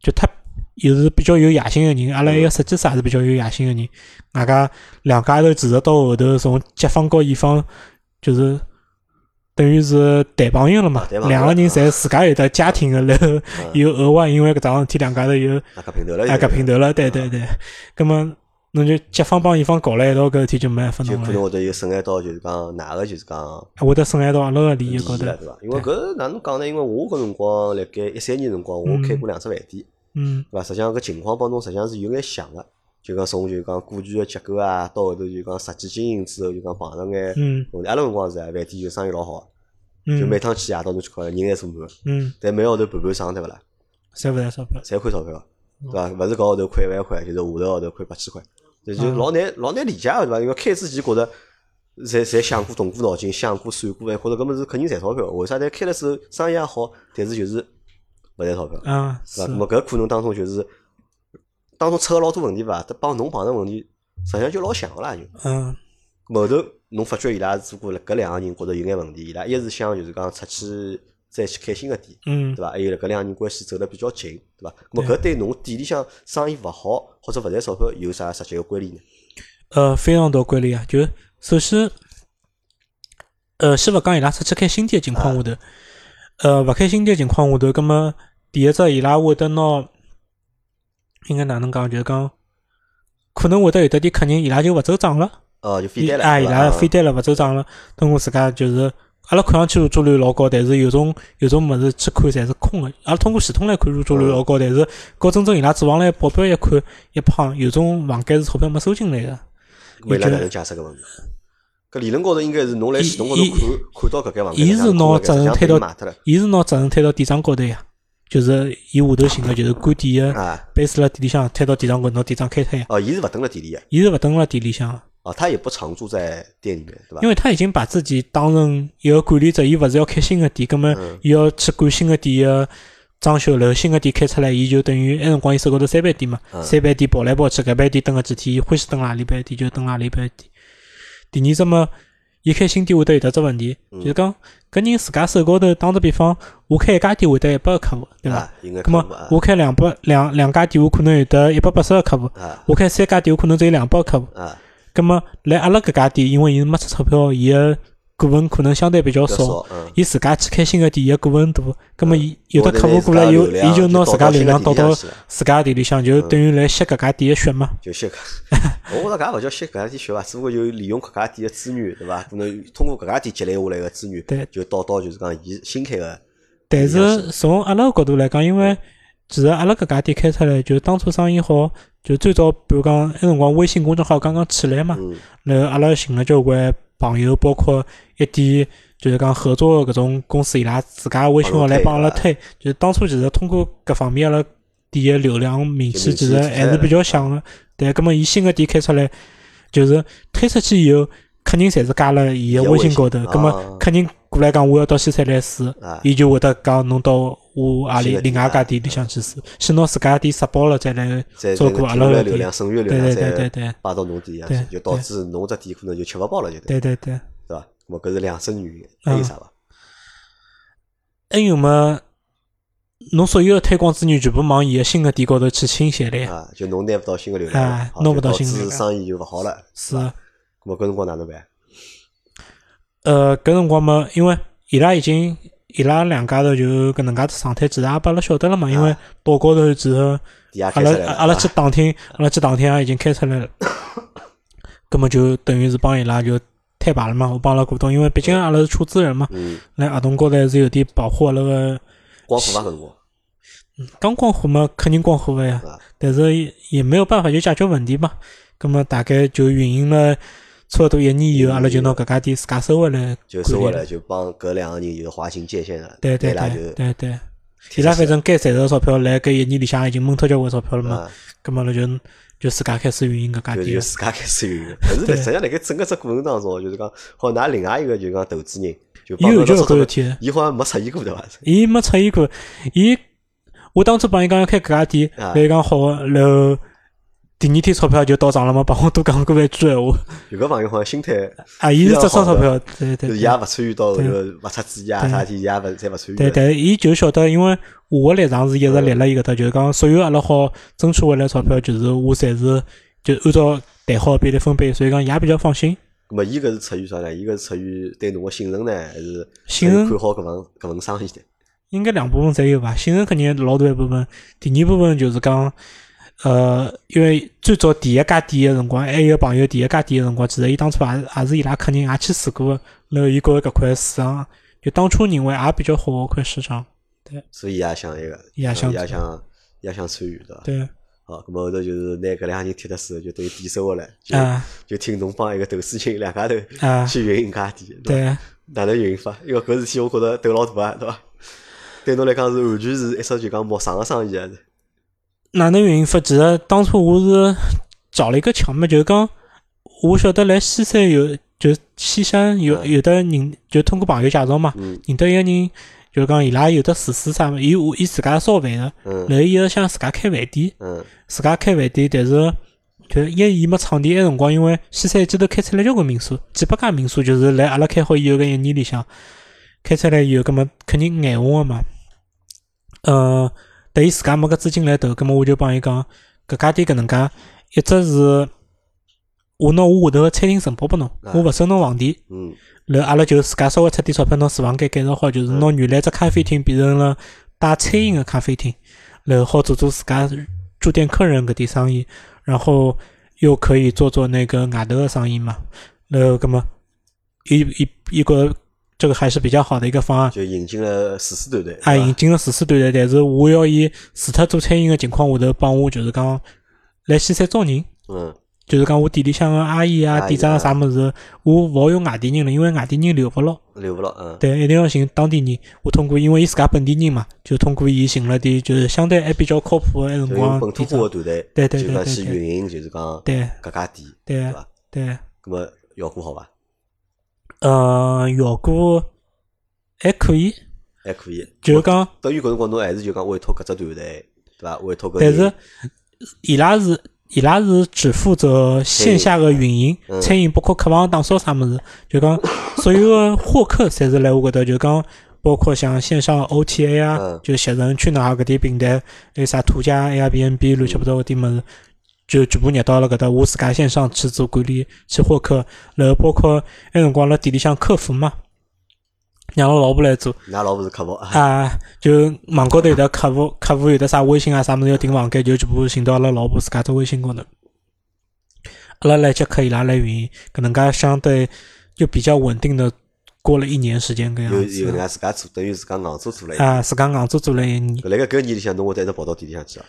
就他又是比较有野心个人，阿拉一个设计师也是比较有野心个人，外加两家头其实到后头从甲方和乙方就是。等于是谈朋友了嘛两个人侪自家有得家庭个，然后嗯又额外因为搿桩事体，两家头又大家平头了，哎搿平头了，对对对。咁么侬就甲方帮乙方搞了一道，搿事体就没办法就弄了，可能会得有损害到就是讲哪个就是讲会得损害到阿拉个利益利高头。对伐？因为搿哪能讲呢？因为我搿辰光辣盖一三年辰光，我开过两只饭店，嗯对伐？实际上搿情况帮侬实际上是有眼像个，就讲从就讲股权个结构啊，到后头就讲实际经营之后，就讲碰着眼嗯问题。阿拉辰光是啊，饭店就生意老好个，就嗯每趟去夜到侬去看，人还坐满，嗯，但每个号头盘盘上对勿啦？赚勿赚钞票？侪亏钞票，对伐？勿是搿号头亏一万块，就是下头号头亏八千块，就就嗯老难老难理解个对伐？因为开之前觉着，侪侪想过动过脑筋，想过算过，哎，觉着搿么是肯定赚钞票。为啥？但开了之后生意也好，但是就是勿赚钞票，嗯，是对伐？，咾么搿可能当中就是当中出个老多问题伐？帮侬碰着问题，实际上就老像个啦就。嗯后头侬发觉伊拉做过了搿两个人觉着有眼问题，伊拉一是想就是讲出去再去开新个店，嗯对伐？还有了搿两个人关系走得比较近，对伐？咾么搿对侬店里向生意勿好或者勿赚钞票有啥实际个关联呢？呃，非常大关联啊。就首先，呃，先勿讲伊拉出去开新店个情况下头，呃，勿开新店个情况下头，葛么第一只伊拉会得拿，应该哪能讲？就是讲，可能会得有得点客人伊拉就勿走账了，哦，就飞单了，伊哎，伊拉飞单了勿走账了，通过自家就是。阿拉看上去入住率老高，但是有种有种物事去看侪是空个。阿拉通过系统来看入住率老高，但是搞真正伊拉住房来报表一看一碰，有种房间是钞票没收进来个。咾么伊拉哪能解释搿问题？搿理论高头应该是侬来系统高头伊看看到搿间房间，伊是拿责任推到伊是拿责任推到店长高头呀，就是伊下头寻个就是关店个啊。base 辣店里向推到店长高头，拿店长开脱呀。哦，伊是勿蹲辣店里个，伊是勿蹲辣店里向，哦，他也不常住在店里面，对伐？因为他已经把自己当成一个管理者，伊勿是要开新的店，葛么嗯伊要去管新的店个装修，然后新的店开出来，伊就等于埃辰光伊手高头三百店嘛，嗯三百店跑来跑去，搿百店蹲个几天，伊欢喜蹲哪里班店就蹲哪里班店。第二只么，伊开新店会得有得只问题，嗯就是讲搿人自家手高头打个比方，我开一家店会得一百个客户，对伐？啊，应该咁么可能啊我开两百两两家店，我可能有得一百八十个客户；啊我开三家店，我可能只有两百个客户。啊，咁么来阿拉搿家店，因为伊没出钞票，伊个股份可能相对比较少。伊自家去开新个店，伊个股份大，咁么伊有的客户过来，拿有伊就拿自家流量导到自家店里向，就等于来吸搿家店个血嘛。就吸搿，[laughs] 我觉着搿也勿叫吸搿家店血伐，只不过就利用搿家店个资源，对伐？可能通过搿家店积累下来个资源对，就导到就是讲伊新开个，但是从阿拉个角度来讲，因为其实阿拉搿家店开出来，就是当初生意好，就最早比如讲那辰光微信公众号刚刚起来嘛，嗯然后阿拉寻了交关朋友，包括一点就是讲合作的搿种公司，伊拉自家微信号来帮阿拉推。就是当初其实通过搿方面，阿拉店个流量名气其实还是比较响个。对，葛末伊新个店开出来，就是推出去以后，客人侪是加了伊个微信高头伊，个微信葛末啊客人过来讲我要到西餐来试，啊，伊就会得讲侬到我阿里另外一家店里向去试，先拿自家店杀爆了再来。再照顾阿拉个流量、剩余流量对对对对再对摆到侬店里向去，就导致侬只店可能就吃勿饱了，就对，对对对。对伐？咾么搿是两只原因，还有啥伐？还有么？侬所有的推广资源全部往伊个新个店高头去倾斜了呀。啊，就侬拿勿到新个流量哎了，好拿不到新流量致生意就勿好了，是伐？咾么搿辰光哪能办？呃，搿辰光嘛，因为伊拉已经伊拉两家头就搿能介子状态，其实也拨阿拉晓得了嘛。因为啊岛高头其实阿拉阿拉去打听，阿拉去打听也已经开出来了。[coughs] 葛么就等于是帮伊拉就摊牌了嘛，我帮阿拉股东，因为毕竟阿拉是出资人嘛，嗯，辣合同高头还是有点保护阿拉个。光复伐搿辰光刚光火嘛，肯定光火个呀啊，但是也也没有办法就解决问题嘛。葛么大概就运营了差不多一年以后，阿拉就拿搿家店自家收回来就收回来。就帮搿两个人就划清界限了，对对对对对，伊拉反正该赚着个钞票，来搿一年里向已经闷脱交关钞票了嘛。啊，葛么阿拉就就自家开始运营搿家店就店。自家开始运营。但是实际上辣盖整个只过程当中，就是讲，好拿另外一个就是讲投资人，就伊有交搿关事体，伊好像没出现过对伐？伊没出现过。伊我当初帮伊讲要开搿家店，啊伊讲好个，然后第二天钞票就到账了嘛，帮我多讲过一句闲话。有个朋友好像心态啊，伊是只收钞票，对对就伊也勿参与到后头勿出主意啊啥体，伊也勿侪勿参与对，但是伊就晓得，因为我个立场是一直立辣伊搿搭，就是讲所有阿拉好争取回来钞票，就是我侪是就按照谈好的比例分配，所以讲伊也比较放心。咁么伊搿是出于啥呢？伊搿是出于对侬个信任呢，还是信任看好搿份搿份生意呢？应该两部分侪有吧，信任肯定老大一部分。第二部分就是讲，呃，因为最早第一家店个辰光，还有朋友第一家店个辰光，其实伊当初也是也是伊拉客人也去试过的，然后伊觉着搿块市场，就当初认为也比较好个块市场。对所以伊也想一个，也想也想也想参与，对伐？对，好，咁么后头就是拿搿两个人踢得死，就等于抵收下来，就啊就听侬帮一个投资人两家头啊，去运营家店，伐？对。哪能运营法？因为搿事体我觉着头老大啊，对伐？对侬来讲是完全是一只就讲陌生个生意啊，是哪能运营法？其实当初我是找了一个墙嘛，就是讲我晓得来西山有，就是西山有嗯有的人，就通过朋友介绍嘛，嗯认得一个人，就是讲伊拉有的厨师啥嘛，伊伊自家烧饭个，嗯然后伊是想自家开饭店，嗯自家开饭店，但是就一伊没场地，埃辰光因为西山一记头开出来交关民宿，几百家民宿，就是来阿拉开好以后个一年里向开出来以后，葛么肯定眼红个嘛。呃，但伊自家没搿资金来投，葛么我就帮伊讲，搿家店搿能介，一只是我拿我下头个餐厅承包拨侬，啊我勿收侬房钿，嗯然后阿拉就自家稍微出点钞票，拿厨房间改造好，就是拿原来只咖啡厅变成了带餐饮个咖啡厅，然后好做做自家住店客人搿点生意，然后又可以做做那个外头个生意嘛。然后葛么，一一一个这个还是比较好的一个方案。就引进了厨师团队，啊，引进了厨师团队，但是我要以除脱做餐饮个情况下头帮我就是讲来西山招人。嗯就是讲我店里向个阿姨啊、店长啊啥物事，我勿好用外地人了，因为外地人留勿牢。留勿牢，嗯对，一定要寻当地人。我通过，因为伊自家本地人嘛，就通过伊寻了点就是相对还比较靠谱个埃辰光用本土。化个团队，对对就讲去对对对运营，就是讲对搿家店，对对伐？对，咁么效果好伐？呃，效果还可以，还可以，就是讲，等于搿辰光侬还是就讲委托搿只团队，对伐？委托搿但是伊拉是伊拉是只负责线下个运营，嗯。餐饮包括客房打扫啥物事，就讲所有个获客侪是来我搿搭，就讲包括像线上 OTA 啊，嗯。就携程、去哪儿搿点平台，还有啥途家、Airbnb 乱七八糟搿点物事。就全部捏到了搿搭，我自家线上去做管理，去获客，然后包括埃辰光辣店里向客服嘛，让我老婆来做，㑚老婆是客服，啊，就网高头有的客服，客服有的啥微信啊啥物事要订房间，就全部寻到阿拉老婆自家只微信高头。阿拉来接客，伊拉来运营，搿能介相对就比较稳定的过了一年时间搿样子。介自家做，等于自家硬做做了一年。啊，自家硬做做了一年，搿辣盖搿年里向，侬会得一直跑到店里向去啊，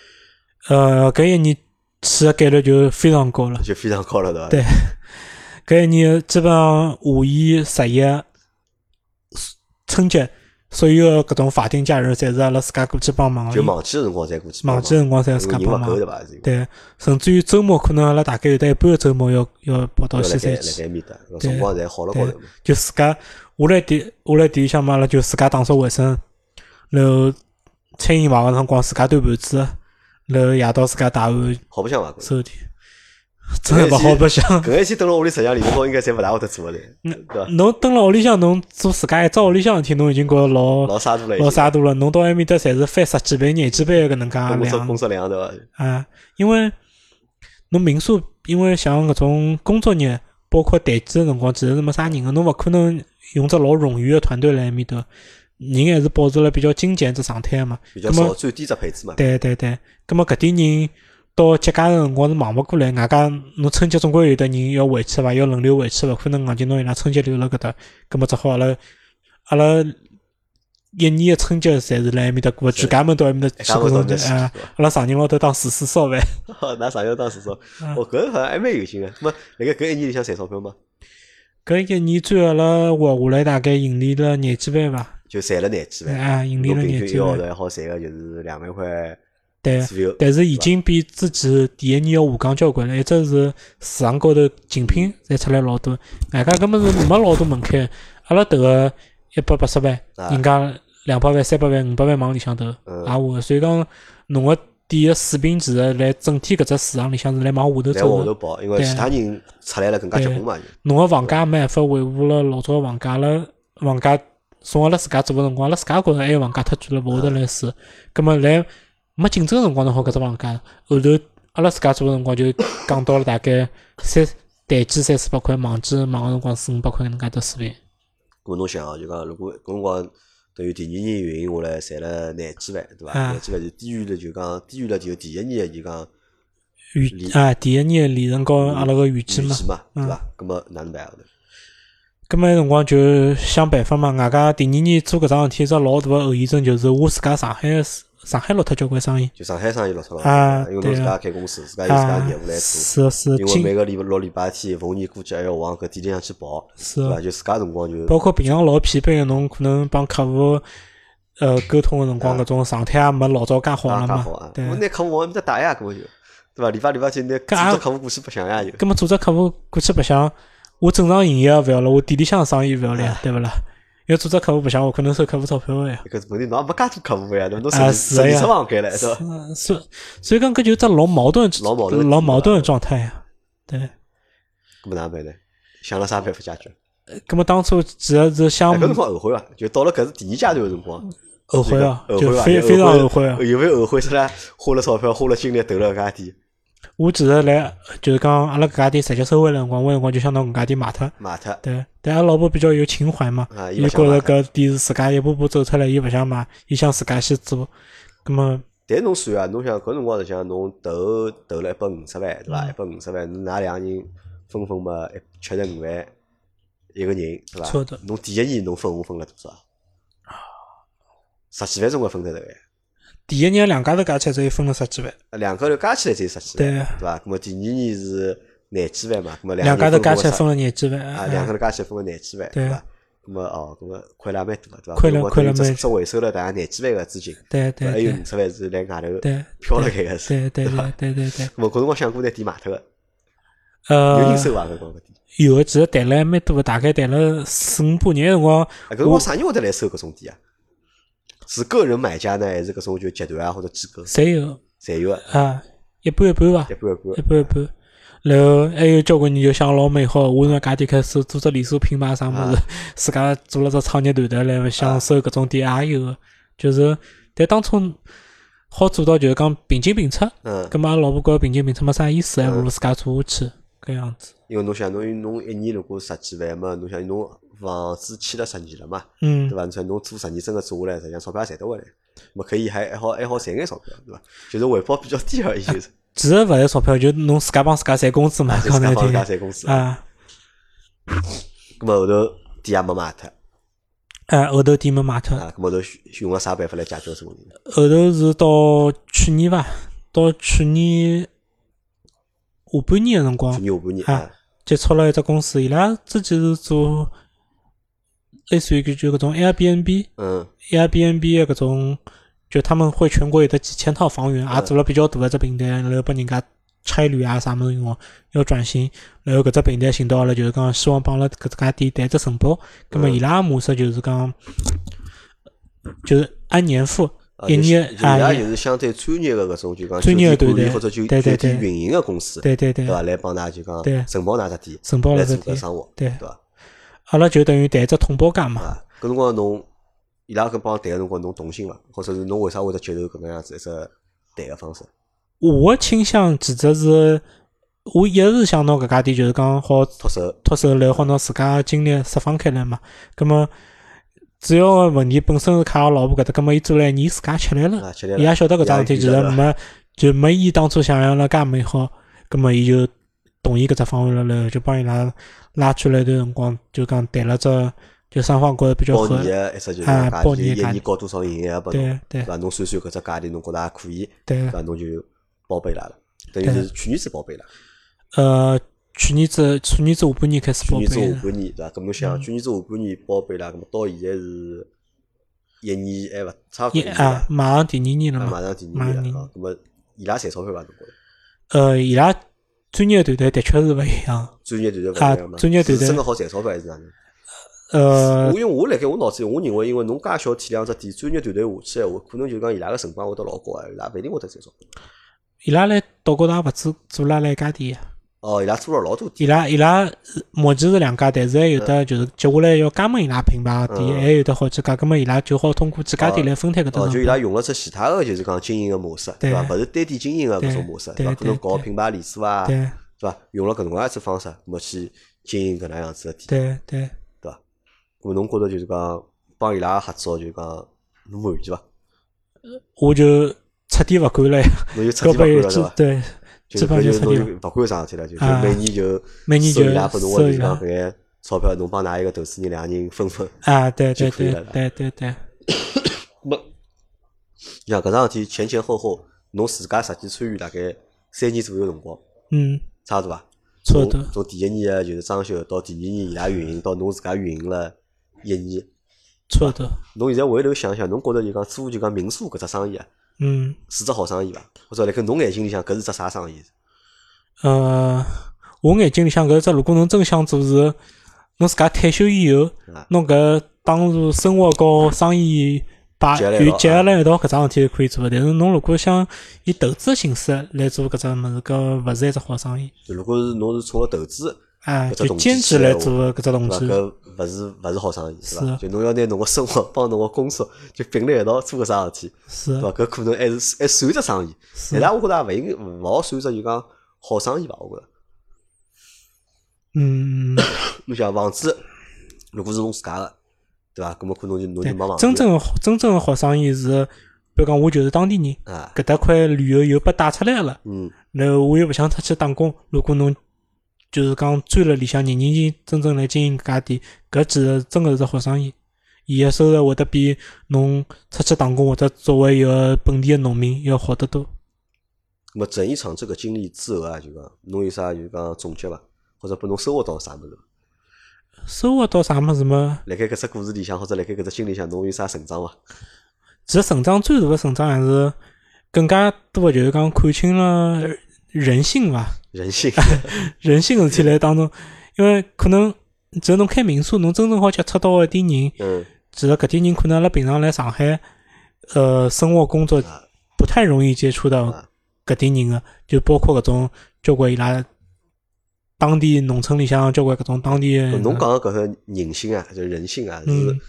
呃，搿一年去的概率就非常高了。就非常高了，对伐？对搿一年基本上五一、十一、春节，所有搿种法定假日，侪是阿拉自家过去帮忙的。就忙季个辰光再过去帮忙，忙季辰光侪自家帮忙。对甚至于周末可能阿拉大概有得一半个周末要要跑到西山去，辰光侪好了高头嘛。就自家下来店我来店里向嘛，阿拉就自家打扫卫生，然后餐饮忙个辰光自家端盘子，然后夜到自家打碗好白相伐？搿收店，真的勿好白相。搿一期蹲辣屋里，实际上里头应该侪勿大会得做个嘞，嗯对伐？侬蹲辣屋里向，侬做自家一只屋里向事体，侬已经觉着老老洒脱了，老洒脱了。侬到埃面搭侪是翻十几倍、廿几倍个搿能介量工作工作量对伐？啊，因为侬民宿，因为像搿种工作日，包括淡季个辰光，其实是没啥人个，侬勿可能用只老冗余个团队辣埃面搭，人还是保持了比较精简只状态个嘛。比较少，最低只配置嘛。对对对，葛末搿点人到节假日辰光是忙勿过来，外加侬春节总归有得人要回去伐，要轮流回去，勿可能硬劲侬伊拉春节留辣搿搭，葛末只好阿拉阿拉一年的春节侪是辣埃面搭过，是全家门到埃面搭一家门到那去过春节啊，阿拉上 [laughs] 人老头当厨师烧饭。㑚上要当时说，啊哦，搿好像还蛮有劲个。那么辣盖搿一年里向赚钞票吗？搿一年最后阿拉活下来大概盈利了廿几万伐？就赚了廿几万，啊，盈利了廿几万平均一个号头。还好赚个就是两万块对。但是已经比之前第一年要下降交关了。一只是市场高头竞品侪出来老多，外加根本是没老多门槛。阿拉投个一百八十万，啊人家两百万、三百万、五百万往里向投，嗯也下。所以讲侬个店个水平其实来整体搿只市场里向是来往下头来走的。往头跑，因为其他人出来了更加结棍嘛。就侬个房价没办法维护了老早个房价了，房价从阿拉自家做个辰光，阿拉自家觉着哎房价太贵了，勿会得来试。葛末来没竞争个辰光，侬好搿只房价，后头阿拉自家做个辰光就降到了大概三台机三四百块，旺季忙个辰光四五百块搿能介只水平。搿侬想啊，就讲如果搿辰光等于第二年运营下来赚了廿几万，对伐？啊廿几万就低于了就讲低于了就第一年个就讲预啊，第一年利润高阿拉个预期嘛。对嗯伐？葛末哪能办？葛末辰光就想办法嘛，外加第二年做搿桩事体，只老大个后遗症就是我自家上海上海落脱交关生意就上海生意落脱了，啊因为侬自家开公司，自家有自家啊业务来，做。是是因为经每个礼拜六礼拜天逢年过节还要往搿店里向去跑，是对伐？就自家辰光就包括平常老疲惫个，侬可能帮客户呃沟通个辰光，搿种状态也没老早介好了嘛。对我，拿客户往面搭打呀，搿么就对伐？礼拜礼拜天拿搿也组织客户过去白相呀就。搿么组织客户过去白相，我正常营业也勿要了，我店里向生意勿要了呀，对勿啦？因为组织客户白相，我可能收客户钞票个呀。搿问题侬也没介多客户呀，侬是呀十房间了，是伐？嗯，所所以讲搿就只老矛盾、老矛盾老矛盾个状态呀。对，搿么哪能办呢？想了啥办法解决？葛末当初其实是想哎，搿辰光后悔伐？就到了搿是第二阶段个辰光，后悔啊，后悔伐？就非非常后悔啊。有没有后悔出来花了钞票、花了精力投了搿家店我其实来就是讲阿拉搿家店直接收回来辰光，我辰光就想拿搿家店卖脱。卖脱？对，但阿拉老婆比较有情怀嘛，啊，伊伊觉着搿店是自家一步步走出来，伊勿想卖，伊想自家先做。葛么但侬算啊，侬想搿辰光实际上侬投投了一百五十万，对伐？嗯一百五十万，侬㑚两个人分分嘛，一七十五万一个人，对伐？侬第一年侬分红分了多少？十几万总归分得头个，第一年两家头加起来只有分了十几万，啊两个头加起来只有十几万，对对伐？咁么第二年是廿几万嘛，咁么两个家头加起来分了了廿几万。啊，哎两家头加起来分了廿几万，对对伐？咁么哦，咁么亏了也蛮多个，对伐？亏了亏了蛮只只回收了大概廿几万个资金，对对还有五十万是辣外头对飘了开个是，对对对伐对对对对。咁么搿辰光想过拿店卖脱个，有呃人，收伐？搿辰光搿店，有个其实谈了还蛮多的，大概谈了四五把年辰光。啊搿辰光啥人会得来收搿种店啊？是个人买家呢，还是搿种就集团啊或者机构侪有侪有个？啊，一半一半伐一，半一半一。半一半。然后还有交关人就想老美好，我从家店开始做只连锁品牌啥物啊事，自家做了只创业团队来想收搿种店也有的，就是但当初好做到就是讲平进平出，嗯，葛末阿拉老婆觉着平进平出没啥意思，还不嗯如自家做下去搿样子。因为侬想，侬侬一年如果十几万嘛，侬想侬房子签了十年了嘛，嗯对，伐？侬想侬做十年真个做下来，实际上钞票也赚得回来，么可以还还好还好赚眼钞票，对伐？就是回报比较低而已，就是其实勿是钞票，就侬自家帮自家赚工资嘛，就自家帮自讲难听家赚工资。啊。咁么后头店也没卖脱哎，后头店没卖脱，啊，咁后头用了啥办法来解决这个问题呢？后头是到去年伐，到去年下半年个辰光去，年下半年啊啊，接触了一只公司，伊拉之前是做类似于就搿种 Airbnb、嗯。Airbnb 的搿种，就他们会全国有的几千套房源，也嗯做了比较大的一只平台，然后拨人家差旅啊啥物事用，要转型，然后搿只平台寻到阿拉就是讲希望帮阿拉搿家店谈只承包，葛末嗯伊拉模式就是讲，就是按年付，啊，一年啊伊拉就是相对专业的搿种就讲专业的酒店管理或者就对对对。酒店运营个公司，对对对。对，伐？来帮㑚就讲对。承包㑚只店，承包来做搿生活，对。对伐？阿拉就等于谈只统包价嘛。啊，搿辰光侬伊拉搿帮谈个辰光侬动心伐？或者是侬为啥会得接受搿能样子一只谈个方式？我个倾向其实是，我一直想拿搿家店就是讲好脱手脱手，然后好拿自家的精力释放开来嘛。葛么主要个问题本身是卡我老婆搿搭，葛么伊做了一年自家吃来了，伊也晓得搿桩事体其实没就没伊当初想象了介美好，葛么伊就同意搿只方案了，然后就帮伊拉拉出来一段辰光，就讲谈了只就双方觉着比较合包年，价钿，一包年交多少营业额拨侬，对伐？侬算算搿只价钿，侬觉着还可以，对对，伐？侬就包拨伊拉了，等于对是去年子包拨伊拉，呃，去年子去年子下半年开始报去年子备下半年对伐？咁侬想，嗯去年子下半年包拨伊拉，咁么到现在是一年还勿差勿多啊马上第二年了啊嘛，马上第二年了啊，咁么伊拉赚钞票伐？侬觉着？呃，伊拉专业团队的确是勿一样，专业团队勿啊一样嘛？专业团队真个好赚钞票还是哪能？呃我，因为我辣盖我脑子里，我认为因为侬介小体量只店专业团队下去闲话，可能就讲伊拉个成本会得老高啊，伊拉勿一定会得赚钞票。伊拉来岛高头也勿止做了来一家店呀。哦，伊拉做了老多伊店，拉伊拉呃目前是两家，但是还有的就是接下来要加盟伊拉品牌个店，嗯还有的好几家，葛末伊拉就好通过几家店来分摊搿只哦，就伊拉本。用了只其他个就是讲经营个模式，对对伐？勿是单店经营个搿种模式，对伐？可能对对搞品牌连锁啊，对对伐？用了搿能介一只方式，咾么去经营搿能样子个店，对对，对伐？咾侬觉着就是讲帮伊拉合作，就是讲侬满意伐？我就彻底勿管了呀，[laughs] 侬就彻搿底勿管了，[laughs] 对伐？对，就基本搿就勿管啥事体了，就就啊每年就每年就拉拨侬收伊拉个就是讲搿眼钞票，侬帮㑚一个投资人两个人分分。啊，对以了对对对，[coughs] 没，像搿桩事体前前后后，侬自家实际参与大概三年左右辰光，嗯，差勿多伐？差不多从从第一年个就是装修到第二年伊拉运营，到侬自家运营了一年，差不多，侬现在回头想想，侬觉着就讲做就讲民宿搿只生意啊，嗯。是只好生意伐？或者辣盖侬眼睛里向搿是只啥生意？呃，我眼睛里向搿只，如果侬真想做是，侬自家退休以后啊，侬搿当做生活和生意把结合辣一道与结合辣一道搿桩事体是可以做的。但是侬如果想以投资形式来做搿只物事，搿勿是一只好生意。如果是侬是冲着投资，啊，就兼职来做搿只动对伐？机，搿勿是勿是好生意，是伐？就侬要拿侬个生活 [laughs] 帮侬个工作就并辣一道做个啥事体，是对伐？搿可能还是还算只生意，是但是我觉着也勿应该勿好算只就讲好生意伐？我觉着。嗯，[coughs] 侬想房子，如果是侬自家个，对伐？搿么可能就侬就对没房，真正个好真正个好生意是，比如讲我就是当地人，啊，搿搭块旅游又被带出来了。嗯，然后我又勿想出去打工，如果侬就是讲钻了里向，认认真真正来经营搿家店，搿其实真个是只好生意。伊个收入会得比侬出去打工或者作为一个本地的农民要好得多。那么整一场这个经历之后啊，就讲侬有啥就讲总结伐？或者拨侬收获到啥物事？收获到啥物事嘛？辣盖搿只故事里向，或者辣盖搿只经历里向，侬有啥成长伐？其实成长最大的成长还是更加多的就是讲看清了人性伐，人性，[laughs] 人性个事体来当中，因为可能只要侬开民宿，侬真正好接触到一点人，嗯，其实搿点人可能阿拉平常来上海，呃，生活工作啊不太容易接触到啊搿点人个，就包括搿种交关伊拉当地农村里向交关搿种当地的侬讲个搿个人性啊，就人性啊，是嗯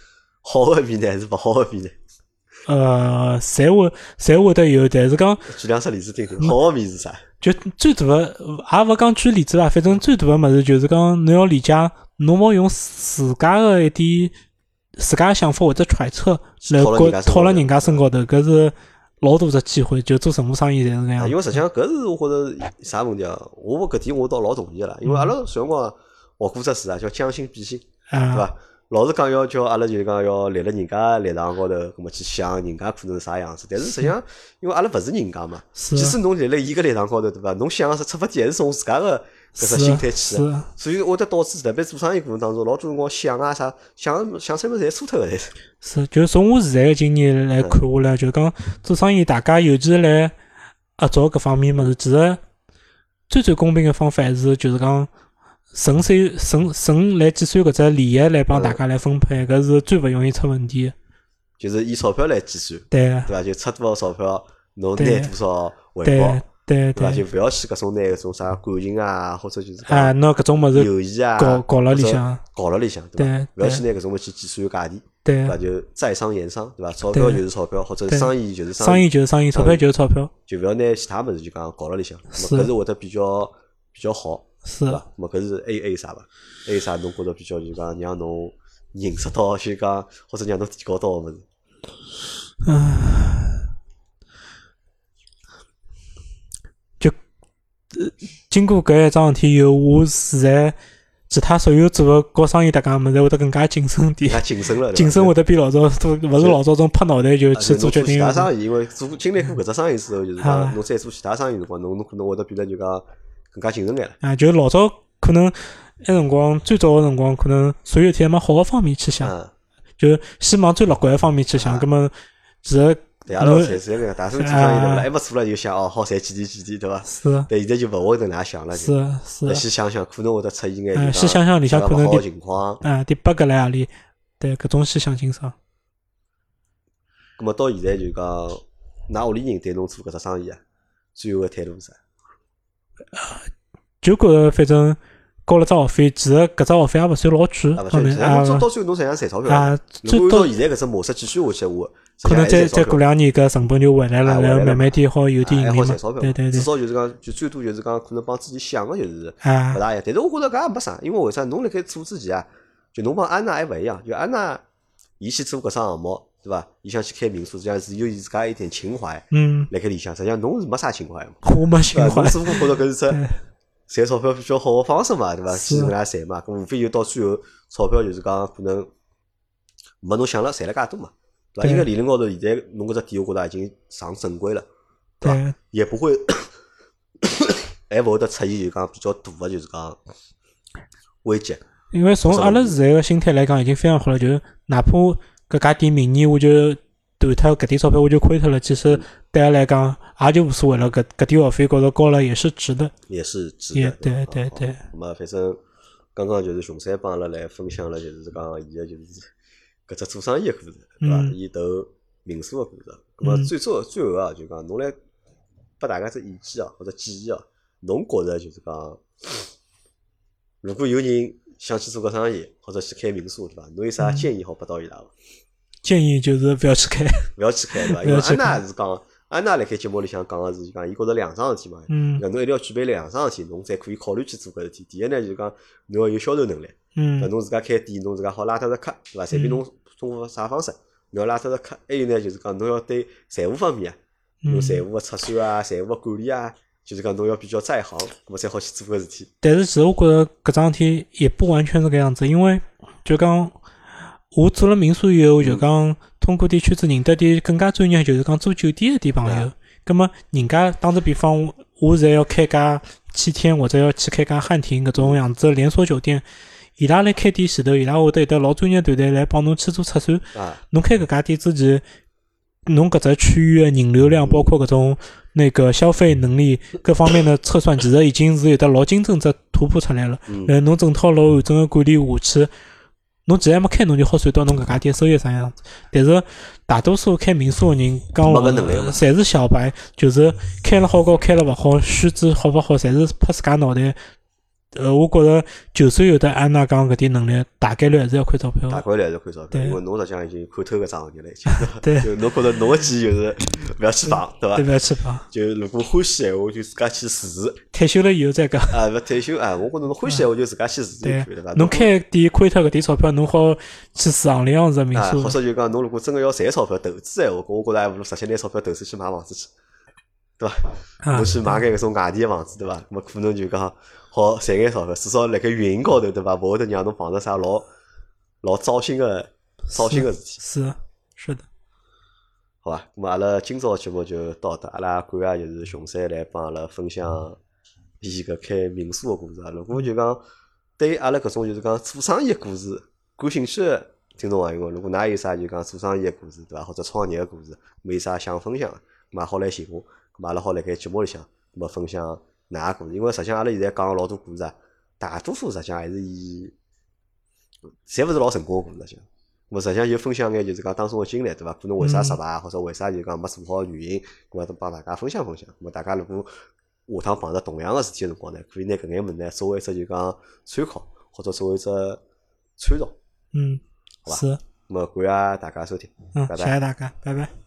好个面呢，还是勿好个面呢？呃，侪会侪会得有，但是讲举两只例子听听。好个面是啥？就最大个，也勿讲举例子啦，反正最大个物事就是讲侬要理解，侬勿用自家个一点自家个想法或者揣测来套了搞人家身高头套了人家身高头，搿是老大只机会，就做任何生意侪是搿啊样因。为实际上搿是我觉着啥问题啊？我搿点我倒老同意个啦，因为阿拉小辰光学过只词啊，叫将心比心，对啊，伐？老是讲要叫阿拉就是讲要立辣人家立场高头，咁么去想人家可能是啥样子。但是实际上，因为阿拉勿是人家嘛，是即使侬立辣伊个立场高头，对伐？侬想个是出发点还是从自家个搿只心态去所以会得导致特别做生意过程当中，老多辰光想啊啥想想出来侪错脱个，侪是。是，就是从我现在个经验来看下来，就是讲做生意，大家尤其是来合作搿方面物事，其实最最公平个方法还是就是讲纯粹纯纯来计算搿只利益来帮大家来分配，搿是最勿容易出问题的。就是以钞票来计算，对对伐？就出多少钞票，侬拿多少回报，对对伐？就对，勿要去搿种拿搿种啥感情啊，或者就是啊，讲拿搿种物事友谊啊，搞搞了里向，搞了里向，对伐？对勿要去拿搿种物事去计算价钿，对对伐？就在商言商，对伐？钞票就是钞票，或者生意就是生意就是生意，钞票就是钞票，就勿要拿其他物事就讲搞了里向，是搿是会得比较比较好，是对伐？咁么搿是 A A 啥伐？A 啥侬觉着比较就讲让侬认识到就讲或者让侬提高到个物事？经过搿一桩事体以后，我现在其他所有做个搞生意搭界物事会得更加谨慎点更，加谨慎了，谨慎会得比老早多，勿是老早种拍脑袋就啊去做决定其他。生意，因为做经历过搿只生意之后，就是啊讲侬再做其他生意辰光，侬侬可能会得变得就讲更加谨慎眼了。啊，就老早可能那辰光最早个辰光，可能所有天往好个方面去想，嗯，就先往最乐观个方面去想。啊葛么，其实对，阿拉老是搿个，大多数做生意对勿啦？还没做了就想哦，好赚几钿几钿，对伐？是。但现在就勿会得哪想了，是是。再去想想，可能会得出现眼就想想里向可能好情况。啊，点 bug 辣何里？对，搿种先想清爽。咁么到现在就讲，㑚屋里人对侬做搿只生意啊，最后个态度是啥？就觉着反正交了只学费，其实搿只学费也勿算老贵，啊，到到最后侬实际上赚钞票啊。如果按照现在搿只模式继续下去话，可能再再过两年搿成本就回来了，然后慢慢点好有点盈利嘛。对对对。至少就是讲，就最多就是讲，可能帮自己想个就是勿大一样。但是我觉着搿也没啥，因为为啥？侬辣盖做之前啊，就侬帮安娜还勿一样，就安娜伊去做搿只项目。对伐？伊想去开民宿，实际上是有伊自家一点情怀。嗯。辣盖里向，实际上侬是没啥情怀嘛。我没情怀。我只不过觉着搿是只 [laughs] 赚钞票比较好个方式嘛，对伐？去搿能介赚嘛，搿无非就到最后钞票就是讲可能没侬想了赚了介多嘛，对伐？应该理论高头现在侬搿只店，我觉着已经上正规了，对伐？也不会，还勿会得出现就讲比较大个就是讲危机。因为从阿拉现在个心态来讲，已经非常好了，就是哪怕。搿家店明年我就断脱，搿点钞票我就亏脱了。其实对阿来讲也就无所谓了。搿搿点学费高头高了也是值的，也是值的。对对对。那么反正刚刚就是熊三帮阿拉来分享了，就是讲伊个就是 [laughs] 搿只做生意个故事，对伐？伊投民宿个故事。咁么最最最后啊，就讲侬来拨大家只意见啊，或者建议啊，侬觉着就是讲，如果有人想去做个生意，或者去开民宿，对伐？侬有啥建议好拨到伊拉个？建议就是不要去开，[laughs] 不要去开，对伐？[laughs] 因为安娜是讲，安娜辣盖节目里向讲个是讲，伊觉着两桩事体嘛，嗯，侬一定要具备两桩事体，侬才可以考虑去做搿事体。第一呢，就是讲侬要有销售能力，嗯，侬自家开店，侬自家好拉脱着客，对伐？随便侬通过啥方式，侬要拉脱着客。还有呢，就是讲侬要对财务方面啊，侬财务个测算啊，财务个管理啊，就是讲侬要比较在行，咾么才好去做搿事体。但是其实我觉着搿桩事体也不完全是搿样子，因为就讲。我做了民宿以后，就讲通过点圈子认得点更加专业，就是讲做酒店的点朋友。葛么人家打个比方，我现在要开家七天，或者要去开家汉庭搿种样子连锁酒店，伊拉来开店前头，伊拉会得有得老专业团队来帮侬去做测算。啊。侬开搿家店之前，侬搿只区域的人流量，包括搿种那个消费能力各方面的测算，其实已经是有得老精准只突破出来了。嗯。然后侬整套老完整的管理下去。侬既然没开，侬就好算到侬搿家店收益啥样子。但是大多数开民宿的人，讲了，侪是小白，就是开了好高，开了勿好，须知好勿好，侪是拍自家脑袋。呃，我觉着，就算有的安娜讲搿点能力，大概率还是要亏钞票。大概率还是亏钞票，因为侬实际上已经看透搿桩事体了，已经。对。就侬觉着侬个建议就是勿要去碰，对伐？对，勿要去碰。就如果欢喜闲话，就自家去试试。退休了以后再讲。啊，勿退休啊！我觉着侬欢喜闲话就自家去试试，对伐？侬开店亏脱搿点钞票，侬好去试行里样子民宿。或者就讲，侬如果真个要赚钞票投资闲话，我觉着还勿如直接拿钞票投资去买房子去，对伐？侬去买个搿种外地个房子，对伐？么可能就讲。好赚眼钞票，至少辣盖运营高头，对伐？勿会得让侬碰着啥老老糟心个糟心个事体。是是的。好吧，咁阿拉今朝节目就到这，阿拉感谢就是熊三来帮阿拉分享伊搿开民宿个故事啊。如果就讲对阿拉搿种就是讲做生意个故事感兴趣个听众朋友，如果㑚有啥就讲做生意个故事，对伐？或者创业个故事，没啥想分享，咁好来寻我，咁阿拉好辣盖节目里向咁分享。哪个故事？因为实际上阿拉现在讲个老多故事啊，大多数实际上还是以，侪勿是老成功个故事，实际上，我实际上就分享眼就是讲当中个经历，对伐？可能为啥失败，或者为啥就讲没做好原因，我都帮大家分享分享。咁么大家如果下趟碰着同样个事体个辰光呢，可以拿搿眼物呢作为一只就讲参考，或者作为一只参照。嗯，好吧。是。咁么感谢大家收听。嗯，谢谢大家，拜拜。